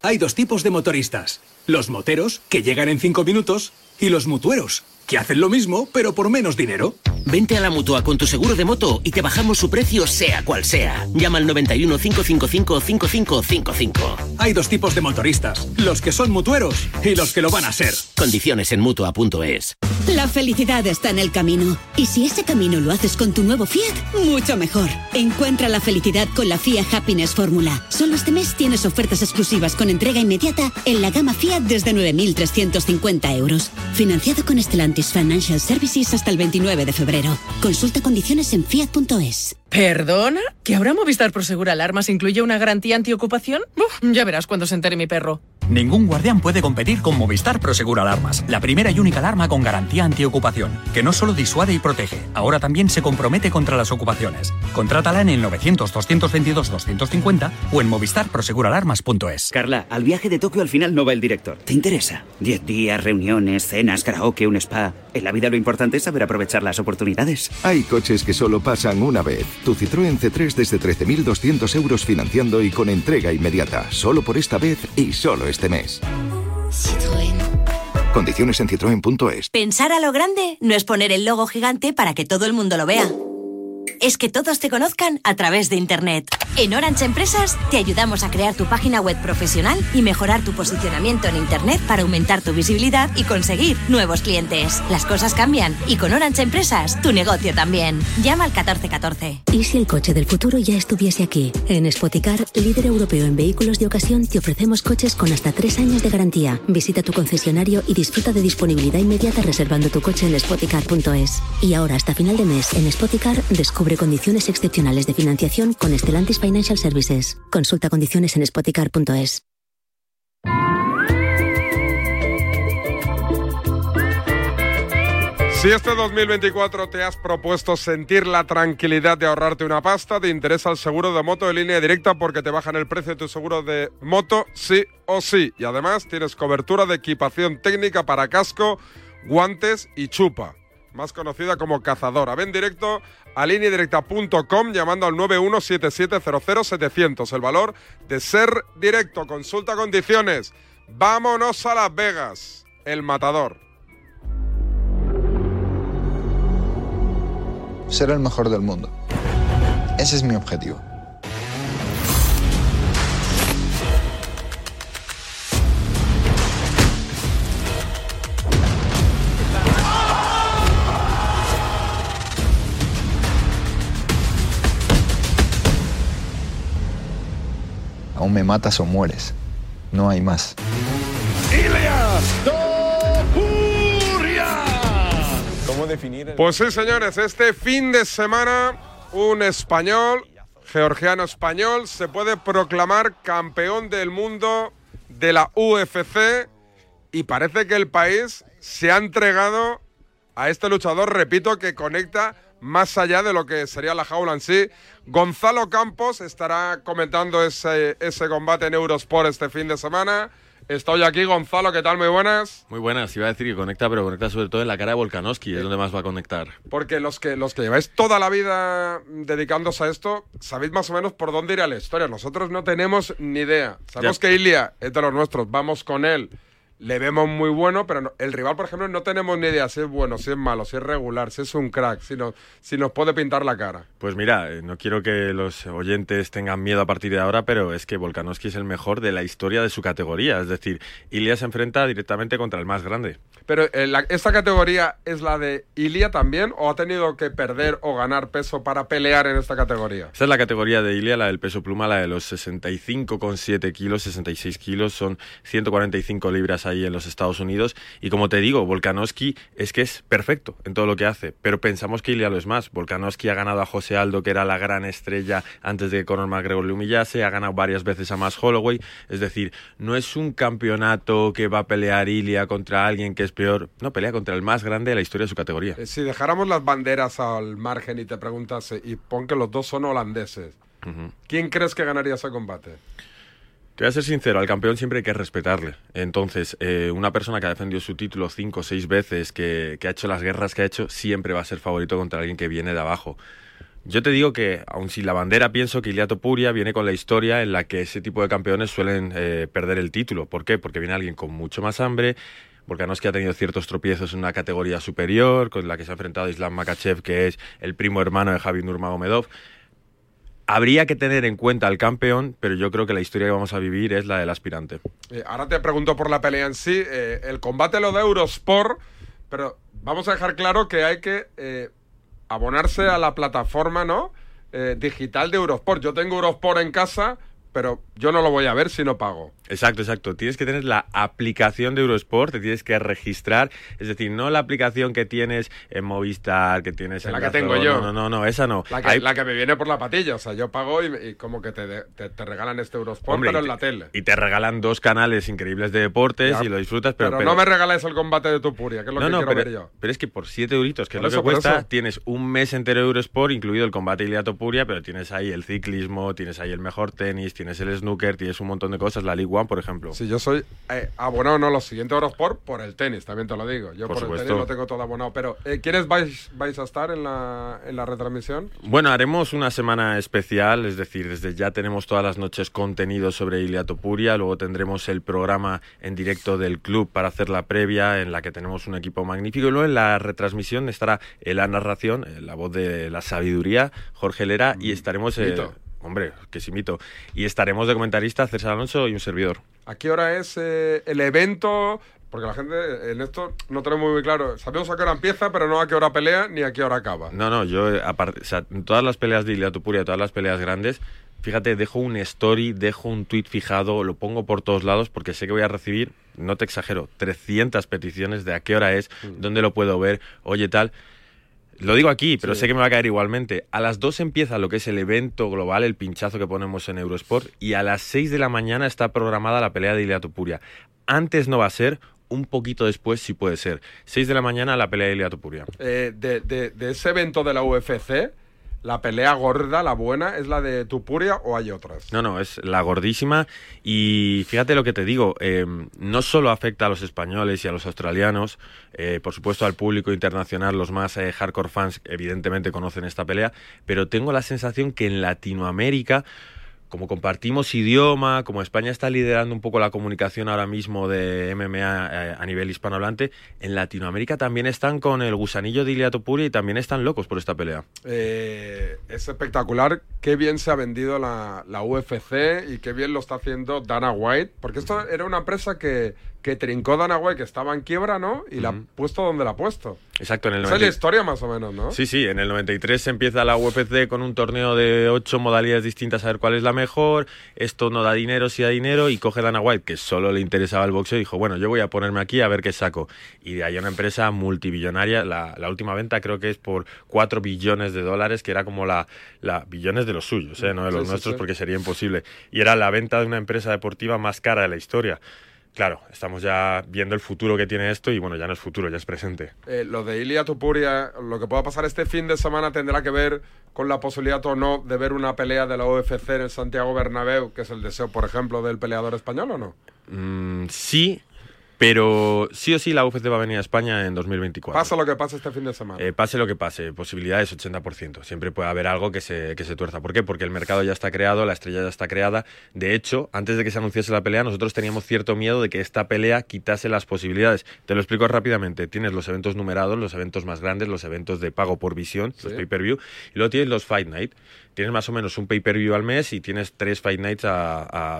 Speaker 31: Hay dos tipos de motoristas. Los moteros, que llegan en 5 minutos, y los mutueros, que hacen lo mismo, pero por menos dinero.
Speaker 32: Vente a la mutua con tu seguro de moto y te bajamos su precio, sea cual sea. Llama al 91 555 5555.
Speaker 31: Hay dos tipos de motoristas: los que son mutueros y los que lo van a ser.
Speaker 32: Condiciones en mutua.es.
Speaker 33: La felicidad está en el camino. Y si ese camino lo haces con tu nuevo Fiat, mucho mejor. Encuentra la felicidad con la Fiat Happiness Fórmula. Solo este mes tienes ofertas exclusivas con entrega inmediata en la gama Fiat desde 9.350 euros. Financiado con Stellantis Financial Services hasta el 29 de febrero. Consulta condiciones en fiat.es.
Speaker 19: ¿Perdona? ¿Que ahora Movistar Prosegur Alarmas incluye una garantía antiocupación? Uf, ya verás cuando se entere mi perro.
Speaker 20: Ningún guardián puede competir con Movistar Prosegur Alarmas, la primera y única alarma con garantía antiocupación, que no solo disuade y protege, ahora también se compromete contra las ocupaciones. Contrátala en el 900-222-250 o en movistarproseguralarmas.es.
Speaker 34: Carla, al viaje de Tokio al final no va el director. ¿Te interesa? Diez días, reuniones, cenas, karaoke, un spa. En la vida lo importante es saber aprovechar las oportunidades.
Speaker 35: Hay coches que solo pasan una vez. Tu Citroën C3 desde 13.200 euros financiando y con entrega inmediata. Solo por esta vez y solo este mes.
Speaker 36: Citroën.
Speaker 35: Condiciones en citroen.es.
Speaker 36: Pensar a lo grande no es poner el logo gigante para que todo el mundo lo vea. Es que todos te conozcan a través de Internet. En Orange Empresas te ayudamos a crear tu página web profesional y mejorar tu posicionamiento en Internet para aumentar tu visibilidad y conseguir nuevos clientes. Las cosas cambian y con Orange Empresas tu negocio también. Llama al 1414.
Speaker 21: ¿Y si el coche del futuro ya estuviese aquí? En Spoticar, líder europeo en vehículos de ocasión, te ofrecemos coches con hasta tres años de garantía. Visita tu concesionario y disfruta de disponibilidad inmediata reservando tu coche en spoticar.es. Y ahora, hasta final de mes, en Spoticar, descubre condiciones excepcionales de financiación con Stellantis Financial Services. Consulta condiciones en spoticar.es.
Speaker 12: Si este 2024 te has propuesto sentir la tranquilidad de ahorrarte una pasta, te interesa el seguro de moto de línea directa porque te bajan el precio de tu seguro de moto sí o sí. Y además tienes cobertura de equipación técnica para casco, guantes y chupa, más conocida como cazadora. Ven directo a lineadirecta.com llamando al 917700700. El valor de ser directo. Consulta condiciones. Vámonos a Las Vegas. El matador.
Speaker 37: ser el mejor del mundo. Ese es mi objetivo. Aún me matas o mueres. No hay más.
Speaker 12: ¿Cómo definir? Pues sí, señores, este fin de semana un español, georgiano español, se puede proclamar campeón del mundo de la UFC y parece que el país se ha entregado a este luchador, repito, que conecta más allá de lo que sería la jaula en sí. Gonzalo Campos estará comentando ese, ese combate en Eurosport este fin de semana. Estoy aquí, Gonzalo, ¿qué tal? Muy buenas.
Speaker 38: Muy buenas, iba a decir que conecta, pero conecta sobre todo en la cara de Volkanovski, es donde más va a conectar.
Speaker 12: Porque los que, los que lleváis toda la vida dedicándose a esto, sabéis más o menos por dónde irá la historia. Nosotros no tenemos ni idea. Sabemos
Speaker 38: Ya.
Speaker 12: que Ilia es de los nuestros, vamos con él le vemos muy bueno, pero no- el rival, por ejemplo, no tenemos ni idea si es bueno, si es malo, si es regular, si es un crack, si, no- si nos puede pintar la cara.
Speaker 38: Pues mira, eh, no quiero que los oyentes tengan miedo a partir de ahora, pero es que Volkanovski es el mejor de la historia de su categoría. Es decir, Ilia se enfrenta directamente contra el más grande.
Speaker 12: Pero eh, la- ¿esta categoría es la de Ilia también o ha tenido que perder o ganar peso para pelear en esta categoría?
Speaker 38: Esta es la categoría de Ilia, la del peso pluma, la de los 65,7 kilos, 66 kilos, son 145 libras ahí en los Estados Unidos. Y como te digo, Volkanovski es que es perfecto en todo lo que hace, pero pensamos que Ilia lo es más. Volkanovski ha ganado a José Aldo, que era la gran estrella antes de que Conor McGregor le humillase, ha ganado varias veces a Max Holloway. Es decir, no es un campeonato que va a pelear Ilia contra alguien que es peor, no, pelea contra el más grande de la historia de su categoría.
Speaker 12: Eh, Si dejáramos las banderas al margen y te preguntase, y pon que los dos son holandeses. ¿quién crees que ganaría ese combate?
Speaker 38: Te voy a ser sincero, al campeón siempre hay que respetarle. Entonces, eh, una persona que ha defendido su título cinco o seis veces, que, que ha hecho las guerras que ha hecho, siempre va a ser favorito contra alguien que viene de abajo. Yo te digo que, aun sin la bandera, pienso que Iliato Puria viene con la historia en la que ese tipo de campeones suelen eh, perder el título. ¿Por qué? Porque viene alguien con mucho más hambre, porque no es que ha tenido ciertos tropiezos en una categoría superior, con la que se ha enfrentado Islam Makachev, que es el primo hermano de Javi Nurmagomedov. Habría que tener en cuenta al campeón, pero yo creo que la historia que vamos a vivir es la del aspirante.
Speaker 12: Eh, ahora te pregunto por la pelea en sí. eh, el combate lo da Eurosport, pero vamos a dejar claro que hay que eh, abonarse a la plataforma ¿no? Digital de Eurosport. Yo tengo Eurosport en casa, pero yo no lo voy a ver si no pago.
Speaker 38: Exacto, exacto. Tienes que tener la aplicación de Eurosport, te tienes que registrar. Es decir, no la aplicación que tienes en Movistar, que tienes en
Speaker 12: la que tengo yo.
Speaker 38: No, no, no, esa no.
Speaker 12: La que,
Speaker 38: Hay-
Speaker 12: la que me viene por la patilla. O sea, yo pago y, y como que te, de- te, te regalan este Eurosport,
Speaker 38: Hombre,
Speaker 12: pero en
Speaker 38: te-
Speaker 12: la tele.
Speaker 38: Y te regalan dos canales increíbles de deportes
Speaker 12: Ya,
Speaker 38: y lo disfrutas, pero,
Speaker 12: Pero, no me regales el combate de Tupuria, que es lo
Speaker 38: no,
Speaker 12: que
Speaker 38: no,
Speaker 12: quiero
Speaker 38: pero,
Speaker 12: ver yo.
Speaker 38: pero es que por 7 euritos, que
Speaker 12: Por
Speaker 38: es
Speaker 12: eso,
Speaker 38: lo que cuesta, tienes un mes entero de Eurosport, incluido el combate Iliato Puria, pero tienes ahí el ciclismo, tienes ahí el mejor tenis, tienes el snooker, tienes un montón de cosas, la League One, por ejemplo.
Speaker 12: Si yo soy eh, abonado, no, los siguientes Eurosport por el tenis, también te lo digo. Yo
Speaker 38: Por
Speaker 12: por, el tenis lo tengo todo abonado. Pero, eh, ¿quiénes vais, vais a estar en la, en la retransmisión?
Speaker 38: Bueno, haremos una semana especial, es decir, desde ya tenemos todas las noches contenido sobre Iliato Puria, luego tendremos el programa en directo del club para hacer la previa, en la que tenemos un equipo magnífico, y luego en la retransmisión estará eh, la narración, eh, la voz de la sabiduría, Jorge Lera, y estaremos... eh. Hombre, que sí mito. Y estaremos de comentarista César Alonso y un servidor.
Speaker 12: ¿A qué hora es eh, el evento? Porque la gente en esto no tenemos muy claro. Sabemos a qué hora empieza, pero no a qué hora pelea ni a qué hora acaba.
Speaker 38: No, no, yo, eh, aparte, o sea, en todas las peleas de Iliato Puria, todas las peleas grandes, fíjate, dejo un story, dejo un tweet fijado, lo pongo por todos lados porque sé que voy a recibir, no te exagero, 300 peticiones de a qué hora es, dónde lo puedo ver, oye tal. Lo digo aquí, pero
Speaker 12: Sí.
Speaker 38: sé que me va a caer igualmente. A las 2 empieza lo que es el evento global, el pinchazo que ponemos en Eurosport, y a las 6 de la mañana está programada la pelea de Iliato Puria. Antes no va a ser, un poquito después sí puede ser. 6 de la mañana la pelea de Iliato Puria.
Speaker 12: Eh, de, de- de ese evento de la UFC, la pelea gorda, la buena, ¿es la de Tupuria o hay otras?
Speaker 38: No, no, es la gordísima. Y fíjate lo que te digo, eh, no solo afecta a los españoles y a los australianos, eh, por supuesto al público internacional, los más eh, hardcore fans evidentemente conocen esta pelea, pero tengo la sensación que en Latinoamérica como compartimos idioma, como España está liderando un poco la comunicación ahora mismo de MMA eh, a nivel hispanohablante, en Latinoamérica también están con el gusanillo de Iliato Puri y también están locos por esta pelea.
Speaker 12: Eh, es espectacular qué bien se ha vendido la, la UFC y qué bien lo está haciendo Dana White, porque esto era una empresa que, que trincó Dana White, que estaba en quiebra, ¿no? Y la ha puesto donde la ha puesto.
Speaker 38: Exacto, en el
Speaker 12: Esa es
Speaker 38: 90
Speaker 12: la historia más o menos, ¿no?
Speaker 38: Sí, sí, en el 93 empieza la UFC con un torneo de ocho modalidades distintas a ver cuál es la mejor. Esto no da dinero, sí da dinero. Y coge Dana White, que solo le interesaba el boxeo, y dijo, bueno, yo voy a ponerme aquí a ver qué saco. Y de ahí una empresa multibillonaria. La, la última venta creo que es por 4 billones de dólares, que era como la, la billones de los suyos, ¿eh? no de los
Speaker 12: Sí, sí,
Speaker 38: nuestros,
Speaker 12: sí.
Speaker 38: porque sería imposible. Y era la venta de una empresa deportiva más cara de la historia. Claro, estamos ya viendo el futuro que tiene esto y bueno, ya no es futuro, ya es presente.
Speaker 12: Eh, lo de Ilia Tupuria, lo que pueda pasar este fin de semana tendrá que ver con la posibilidad o no de ver una pelea de la UFC en el Santiago Bernabéu, que es el deseo, por ejemplo, del peleador español, ¿o no?
Speaker 38: Mm, sí, Pero sí o sí la UFC va a venir a España en 2024.
Speaker 12: Pasa lo que pase este fin de semana.
Speaker 38: Eh, pase lo que pase, posibilidades 80%. Siempre puede haber algo que se, que se tuerza. ¿Por qué? Porque el mercado ya está creado, la estrella ya está creada. De hecho, antes de que se anunciase la pelea, nosotros teníamos cierto miedo de que esta pelea quitase las posibilidades. Te lo explico rápidamente. Tienes los eventos numerados, los eventos más grandes, los eventos de pago por visión, los pay-per-view, y luego tienes los Fight Night. Tienes más o menos un pay-per-view al mes y tienes tres Fight Nights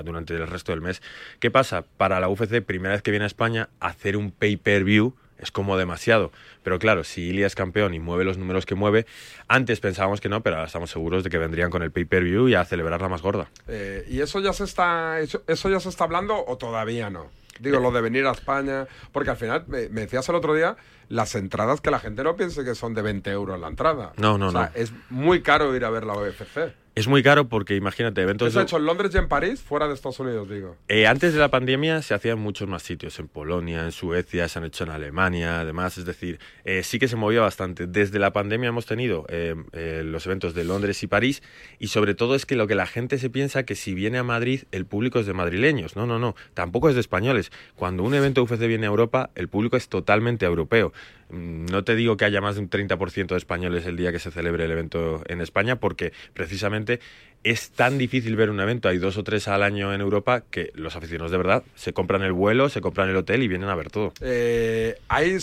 Speaker 38: durante el resto del mes. ¿Qué pasa? Para la UFC, primera vez que viene a España, hacer un pay-per-view es como demasiado. Pero claro, si Ilia es campeón y mueve los números que mueve, antes pensábamos que no, pero ahora estamos seguros de que vendrían con el pay-per-view y a celebrar la más gorda.
Speaker 12: Eh, ¿Y eso ya se está eso ya se está hablando o todavía no? Digo, lo de venir a España, porque al final, me, me decías el otro día, las entradas que la gente no piense que son de 20 euros la entrada.
Speaker 38: No, no,
Speaker 12: O sea,
Speaker 38: no.
Speaker 12: es muy caro ir a ver la UFC.
Speaker 38: Es muy caro porque imagínate, eventos...
Speaker 12: ¿Eso ha
Speaker 38: de-
Speaker 12: hecho en Londres y en París? Fuera de Estados Unidos, digo.
Speaker 38: Eh, antes de la pandemia se hacía en muchos más sitios, en Polonia, en Suecia, se han hecho en Alemania, además, es decir, eh, sí que se movía bastante. Desde la pandemia hemos tenido eh, eh, los eventos de Londres y París y sobre todo es que lo que la gente se piensa que si viene a Madrid el público es de madrileños. No, no, no, tampoco es de españoles. Cuando un evento UFC viene a Europa, el público es totalmente europeo. Mm, No te digo que haya más de un 30% de españoles el día que se celebre el evento en España, porque precisamente es tan difícil ver un evento, hay dos o tres al año en Europa, que los aficionados de verdad se compran el vuelo, se compran el hotel y vienen a ver todo.
Speaker 12: Eh, ¿Hay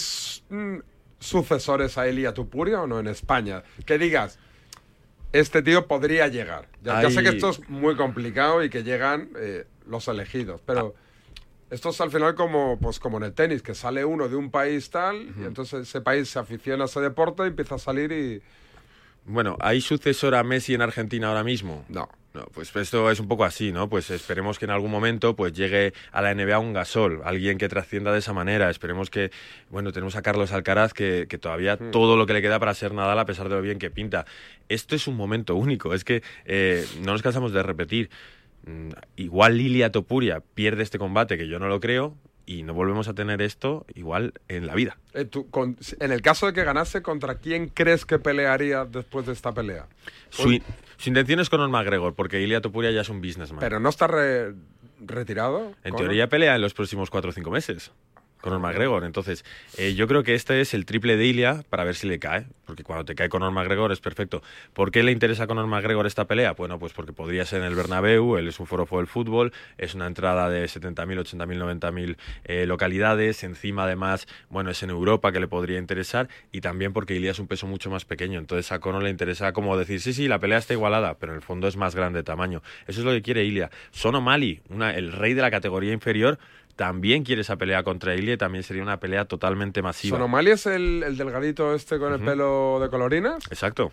Speaker 12: mm, sucesores a Elia Tupuria o no en España? Que digas, este tío podría llegar. Ya, ya sé que esto es muy complicado y que llegan eh, los elegidos, pero esto es al final como, pues, como en el tenis, que sale uno de un país tal, y entonces ese país se aficiona a ese deporte y empieza a salir y...
Speaker 38: Bueno, ¿hay sucesor a Messi en Argentina ahora mismo?
Speaker 12: No.
Speaker 38: No, pues esto es un poco así, ¿no? Pues esperemos que en algún momento pues llegue a la NBA un Gasol, alguien que trascienda de esa manera. Esperemos que, bueno, tenemos a Carlos Alcaraz que, que todavía todo lo que le queda para ser Nadal a pesar de lo bien que pinta. Esto es un momento único, es que eh, no nos cansamos de repetir. Mm, Igual Lilia Topuria pierde este combate, que yo no lo creo, y no volvemos a tener esto igual en la vida.
Speaker 12: Eh, tú, con- en el caso de que ganase, ¿contra quién crees que pelearía después de esta pelea?
Speaker 38: Su, in- su intención es Conor McGregor, porque Ilia Topuria ya es un businessman.
Speaker 12: Pero no está re- retirado.
Speaker 38: En
Speaker 12: Conor?
Speaker 38: teoría pelea en los próximos cuatro o cinco meses. Conor McGregor. Entonces, eh, yo creo que este es el triple de Ilia para ver si le cae. Porque cuando te cae Conor McGregor es perfecto. ¿Por qué le interesa a Conor McGregor esta pelea? Bueno, pues porque podría ser en el Bernabéu, él es un forofo del fútbol, es una entrada de 70.000, 80.000, 90.000 eh, localidades. Encima, además, bueno, es en Europa que le podría interesar. Y también porque Ilia es un peso mucho más pequeño. Entonces a Conor le interesa como decir, sí, sí, la pelea está igualada, pero en el fondo es más grande de tamaño. Eso es lo que quiere Ilia. Sono Mali, una, el rey de la categoría inferior, también quiere esa pelea contra Ilia y también sería una pelea totalmente masiva.
Speaker 12: ¿Sonomali es el, el delgadito este con el pelo de colorinas?
Speaker 38: Exacto.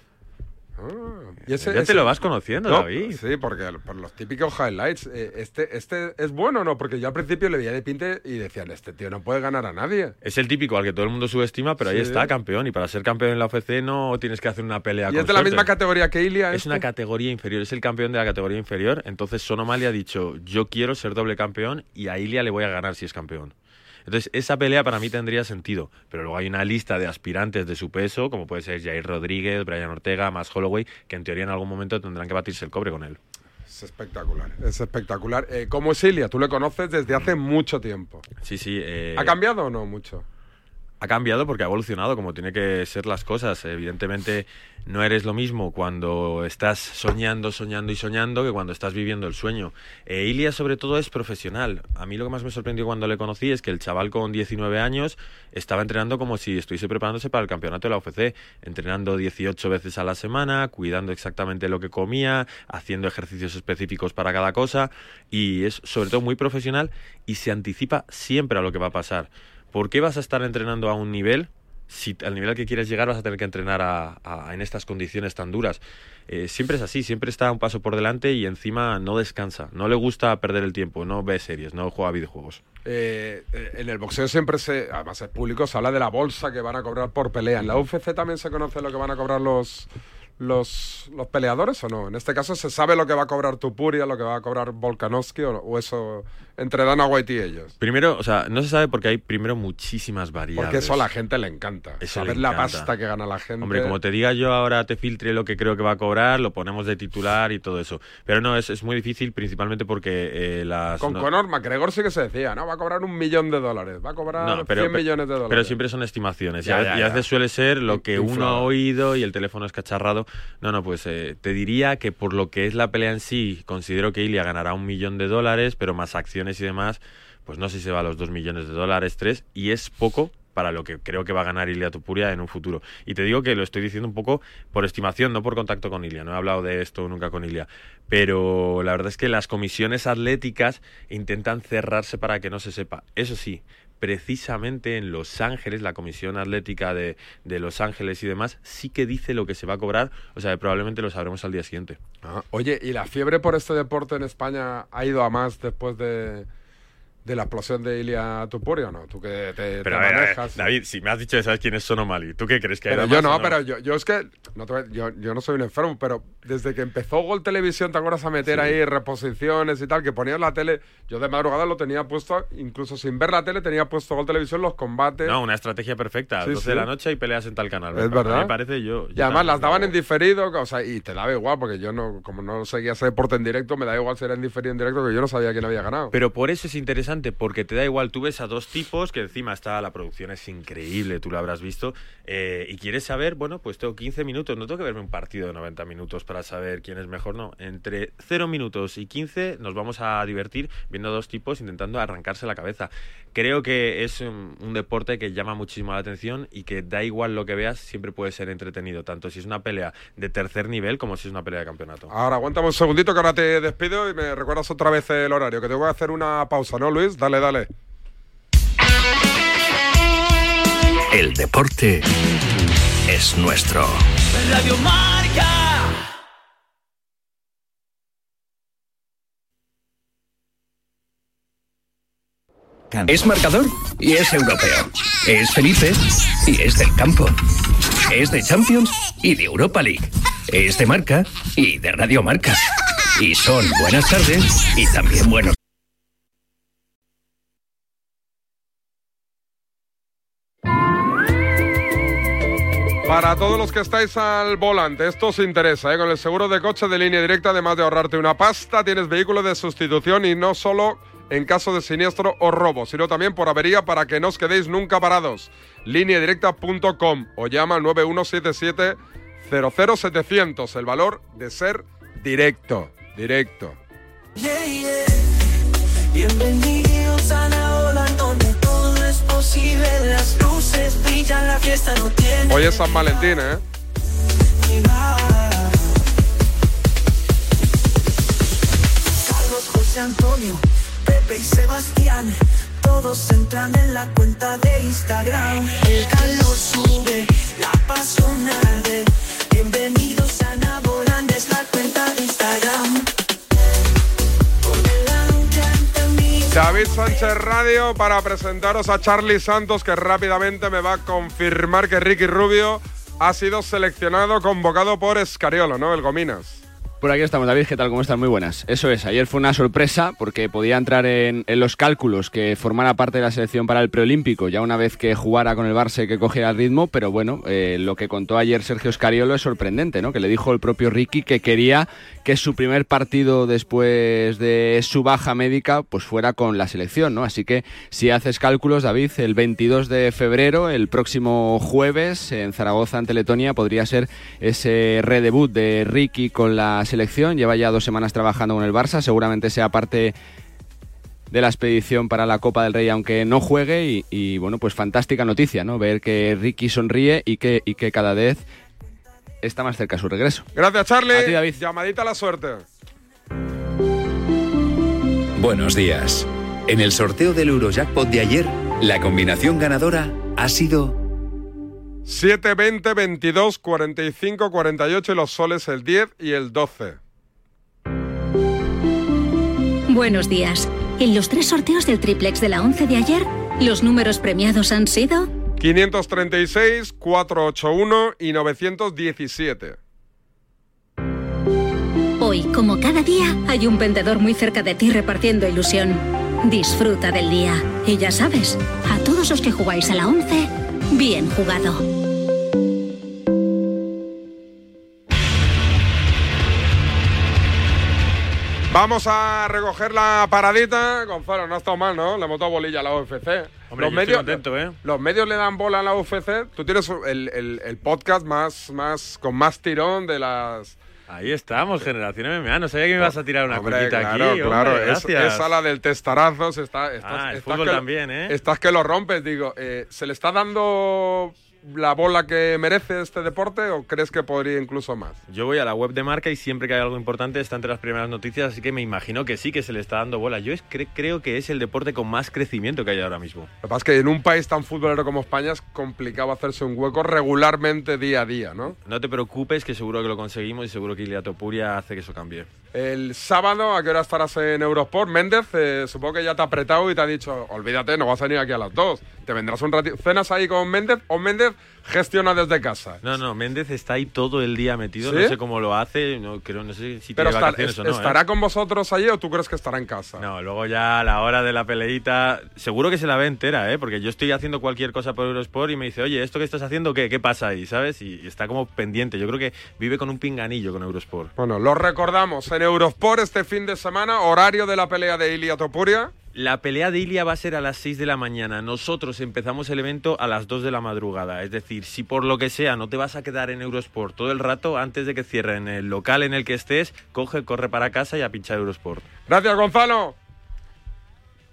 Speaker 12: Ah, y
Speaker 38: Ya te lo vas conociendo,
Speaker 12: No,
Speaker 38: David.
Speaker 12: Sí, porque por los típicos highlights. eh, este, ¿Este es bueno o no? Porque yo al principio le veía de pinte y decían, este tío no puede ganar a nadie.
Speaker 38: Es el típico al que todo el mundo subestima, pero ahí está, campeón. Y para ser campeón en la UFC no tienes que hacer una pelea
Speaker 12: ¿Y
Speaker 38: con
Speaker 12: es de la misma categoría que Ilia?
Speaker 38: Es
Speaker 12: este?
Speaker 38: una categoría inferior, es el campeón de la categoría inferior. Entonces Sonomali ha dicho, yo quiero ser doble campeón y a Ilia le voy a ganar si es campeón. Entonces esa pelea para mí tendría sentido, pero luego hay una lista de aspirantes de su peso, como puede ser Jair Rodríguez, Brian Ortega, más Holloway, que en teoría en algún momento tendrán que batirse el cobre con él.
Speaker 12: Es espectacular, es espectacular. Eh, ¿Cómo es Ilia? Tú le conoces desde hace mucho tiempo.
Speaker 38: Sí, sí. eh,
Speaker 12: ¿Ha cambiado o no mucho?
Speaker 38: Ha cambiado porque ha evolucionado como tiene que ser las cosas. Evidentemente no eres lo mismo cuando estás soñando, soñando y soñando que cuando estás viviendo el sueño. Ilia sobre todo es profesional. A mí lo que más me sorprendió cuando le conocí es que el chaval con 19 años estaba entrenando como si estuviese preparándose para el campeonato de la UFC, entrenando 18 veces a la semana, cuidando exactamente lo que comía, haciendo ejercicios específicos para cada cosa y es sobre todo muy profesional y se anticipa siempre a lo que va a pasar. ¿Por qué vas a estar entrenando a un nivel si al nivel que quieres llegar vas a tener que entrenar a- en estas condiciones tan duras? Eh, siempre es así, siempre está un paso por delante y encima no descansa, no le gusta perder el tiempo, no ve series, no juega videojuegos.
Speaker 12: Eh, eh, en el boxeo siempre se, además es público, se habla de la bolsa que van a cobrar por pelea. En la UFC también se conoce lo que van a cobrar los, los, los peleadores o no? En este caso, ¿se sabe lo que va a cobrar Tupuria, lo que va a cobrar Volkanovski o, o eso entre Dana White y ellos?
Speaker 38: Primero, o sea, no se sabe porque hay primero muchísimas variables.
Speaker 12: Porque eso a la gente le encanta.
Speaker 38: Eso
Speaker 12: saber la pasta que gana la gente.
Speaker 38: Hombre, como te diga yo ahora te filtre lo que creo que va a cobrar, lo ponemos de titular y todo eso. Pero no, es, es muy difícil principalmente porque eh, las...
Speaker 12: Con
Speaker 38: no-
Speaker 12: Conor McGregor sí que se decía, ¿no? Va a cobrar un millón de dólares, va a cobrar
Speaker 38: No,
Speaker 12: 100 millones de dólares.
Speaker 38: Pero siempre son estimaciones.
Speaker 12: Ya,
Speaker 38: y, a,
Speaker 12: ya,
Speaker 38: y a
Speaker 12: ya.
Speaker 38: veces suele ser lo que uno ha oído y el teléfono es cacharrado. No, no, pues eh, te diría que por lo que es la pelea en sí, considero que Ilia ganará un millón de dólares, pero más acciones y demás, pues no sé si se va a los dos millones de dólares, tres, y es poco para lo que creo que va a ganar Ilia Tupuria en un futuro. Y te digo que lo estoy diciendo un poco por estimación, no por contacto con Ilia. No he hablado de esto nunca con Ilia. Pero la verdad es que las comisiones atléticas intentan cerrarse para que no se sepa. Eso sí, precisamente en Los Ángeles, la Comisión Atlética de, de Los Ángeles y demás, sí que dice lo que se va a cobrar, o sea, que probablemente lo sabremos al día siguiente.
Speaker 12: Ah, Oye, ¿y la fiebre por este deporte en España ha ido a más después de, de la explosión de Ilia Tupuria o no? Tú que te,
Speaker 38: Pero
Speaker 12: te
Speaker 38: a ver, a ver,
Speaker 12: manejas.
Speaker 38: David, si me has dicho que sabes quién es Sonomali, ¿tú qué crees que hay
Speaker 12: yo no,
Speaker 38: o
Speaker 12: pero yo, yo es que no yo, yo no soy un enfermo, pero desde que empezó Gol Televisión, ¿te acuerdas a meter ahí reposiciones y tal? Que ponías la tele, yo de madrugada lo tenía puesto, incluso sin ver la tele, tenía puesto Gol Televisión los combates.
Speaker 38: No, una estrategia perfecta.
Speaker 12: Sí,
Speaker 38: 12
Speaker 12: sí.
Speaker 38: de la noche y peleas en tal canal.
Speaker 12: Es verdad.
Speaker 38: Me parece yo.
Speaker 12: Y además las daban en diferido, o sea, y te daba igual, porque yo no, como no seguía ese deporte en directo, me da igual si era en diferido en directo, que yo no sabía quién había ganado.
Speaker 38: Pero por eso es interesante, porque te da igual, tú ves a dos tipos, que encima está, la producción es increíble, tú lo habrás visto, eh, y quieres saber, bueno, pues tengo 15 minutos, no tengo que verme un partido de 90 minutos para saber quién es mejor, no. Entre 0 minutos y 15 nos vamos a divertir viendo a dos tipos intentando arrancarse la cabeza. Creo que es un, un deporte que llama muchísimo la atención y que da igual lo que veas, siempre puede ser entretenido, tanto si es una pelea de tercer nivel como si es una pelea de campeonato.
Speaker 12: Ahora, aguántame un segundito que ahora te despido y me recuerdas otra vez el horario, que tengo que hacer una pausa, ¿no, Luis? Dale, dale.
Speaker 39: El deporte es nuestro.
Speaker 40: Radio Marca.
Speaker 39: Es marcador y es europeo. Es Felipe y es del campo. Es de Champions y de Europa League. Es de marca y de Radio Marca. Y son buenas tardes y también buenos.
Speaker 12: Para todos los que estáis al volante, esto os interesa, ¿eh? Con el seguro de coche de línea directa, además de ahorrarte una pasta, tienes vehículo de sustitución y no solo en caso de siniestro o robo, sino también por avería para que no os quedéis nunca parados. Lineadirecta.com o llama al 9177 00700, el valor de ser directo, directo.
Speaker 40: Yeah, yeah. Bienvenidos a la ola donde todo es posible. Las luces brillan, la fiesta no tiene.
Speaker 12: Hoy es San Valentín, ¿eh?
Speaker 40: Carlos, José Antonio, Pepe y Sebastián. Todos entran en la cuenta de Instagram. El calor sube, la pasión arde. Bienvenidos a Naboland, es la cuenta de Instagram.
Speaker 12: David Sánchez Radio para presentaros a Charlie Santos que rápidamente me va a confirmar que Ricky Rubio ha sido seleccionado, convocado por Escariolo, ¿no? El Gominas.
Speaker 41: Por aquí estamos, David. ¿Qué tal? ¿Cómo están? Muy buenas. Eso es, ayer fue una sorpresa porque podía entrar en, los cálculos que formara parte de la selección para el preolímpico, ya una vez que jugara con el Barça que cogiera el ritmo, pero bueno, eh, lo que contó ayer Sergio Scariolo es sorprendente, ¿no? Que le dijo el propio Ricky que quería que su primer partido después de su baja médica pues fuera con la selección, ¿no? Así que si haces cálculos, David, el 22 de febrero, el próximo jueves, en Zaragoza ante Letonia, podría ser ese redebut de Ricky con la selección. Lleva ya dos semanas trabajando con el Barça, seguramente sea parte de la expedición para la Copa del Rey, aunque no juegue. Y, y, bueno, pues fantástica noticia, ¿no? Ver que Ricky sonríe y que, y que cada vez está más cerca su regreso.
Speaker 12: Gracias, Charlie.
Speaker 41: A ti, David.
Speaker 12: Llamadita a la suerte.
Speaker 42: Buenos días. En el sorteo del Eurojackpot de ayer, la combinación ganadora ha sido
Speaker 12: 7, 20, 22, 45, 48 y los soles el 10 y el 12.
Speaker 43: Buenos días. En los tres sorteos del triplex de la 11 de ayer, los números premiados han sido
Speaker 12: 536, 481 y 917.
Speaker 43: Hoy, como cada día, hay un vendedor muy cerca de ti repartiendo ilusión. Disfruta del día. Y ya sabes, a todos los que jugáis a la 11, bien jugado.
Speaker 12: Vamos a recoger la paradita. Gonzalo, no ha estado mal, ¿no? Le hemos dado bolilla a la UFC.
Speaker 38: Hombre, yo estoy contento, ¿eh?
Speaker 12: Los medios le dan bola a la UFC. Tú tienes el, el- el podcast más, más, con más tirón de las...
Speaker 38: Ahí estamos, Generación MMA. No sabía que me ibas a tirar una
Speaker 12: Hombre,
Speaker 38: coñita
Speaker 12: claro,
Speaker 38: aquí.
Speaker 12: claro.
Speaker 38: hombre,
Speaker 12: es,
Speaker 38: gracias.
Speaker 12: esa la del testarazos. Está, estás,
Speaker 38: Ah, el
Speaker 12: estás
Speaker 38: fútbol
Speaker 12: que,
Speaker 38: también, ¿eh?
Speaker 12: Estás que lo rompes. Digo, eh, ¿se le está dando la bola que merece este deporte o crees que podría incluso más?
Speaker 38: Yo voy a la web de marca y siempre que hay algo importante está entre las primeras noticias, así que me imagino que sí que se le está dando bola. Yo es, cre- creo que es el deporte con más crecimiento que hay ahora mismo.
Speaker 12: Lo que pasa es que en un país tan futbolero como España es complicado hacerse un hueco regularmente día a día, ¿no?
Speaker 38: No te preocupes, que seguro que lo conseguimos y seguro que Ilia Topuria hace que eso cambie.
Speaker 12: El sábado, ¿a qué hora estarás en Eurosport? Méndez, eh, supongo que ya te ha apretado y te ha dicho, olvídate, no vas a venir aquí a las dos. Te vendrás un ratito. ¿Cenas ahí con Méndez o Méndez gestiona desde casa?
Speaker 38: No, no, Méndez está ahí todo el día metido,
Speaker 12: ¿Sí?
Speaker 38: no sé cómo lo hace, no, creo, no sé si
Speaker 12: Pero
Speaker 38: tiene vacaciones
Speaker 12: es-
Speaker 38: o no. ¿eh?
Speaker 12: ¿estará con vosotros allí o tú crees que estará en casa?
Speaker 38: No, luego ya a la hora de la peleita, seguro que se la ve entera, ¿eh? Porque yo estoy haciendo cualquier cosa por Eurosport y me dice, oye, ¿esto que estás haciendo qué? ¿Qué pasa ahí? ¿Sabes? Y, y está como pendiente. Yo creo que vive con un pinganillo con Eurosport.
Speaker 12: Bueno, lo recordamos en Eurosport este fin de semana, horario de la pelea de Ilia Topuria.
Speaker 38: La pelea de Ilia va a ser a las 6 de la mañana. Nosotros empezamos el evento a las 2 de la madrugada. Es decir, si por lo que sea no te vas a quedar en Eurosport todo el rato, antes de que cierren el local en el que estés, coge, corre para casa y a pinchar Eurosport.
Speaker 12: Gracias, Gonzalo.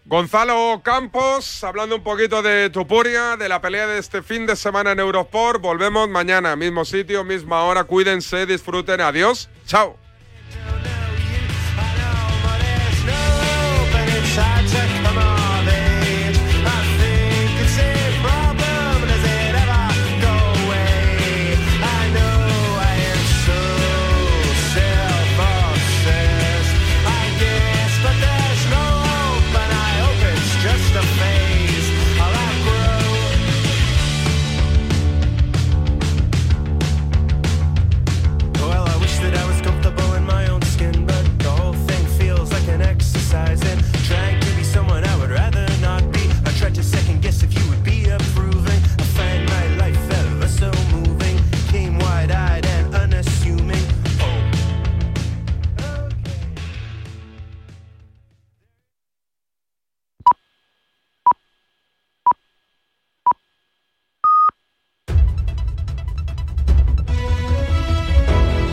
Speaker 12: Gonzalo Campos, hablando un poquito de Tupuria, de la pelea de este fin de semana en Eurosport. Volvemos mañana, mismo sitio, misma hora. Cuídense, disfruten. Adiós. Chao.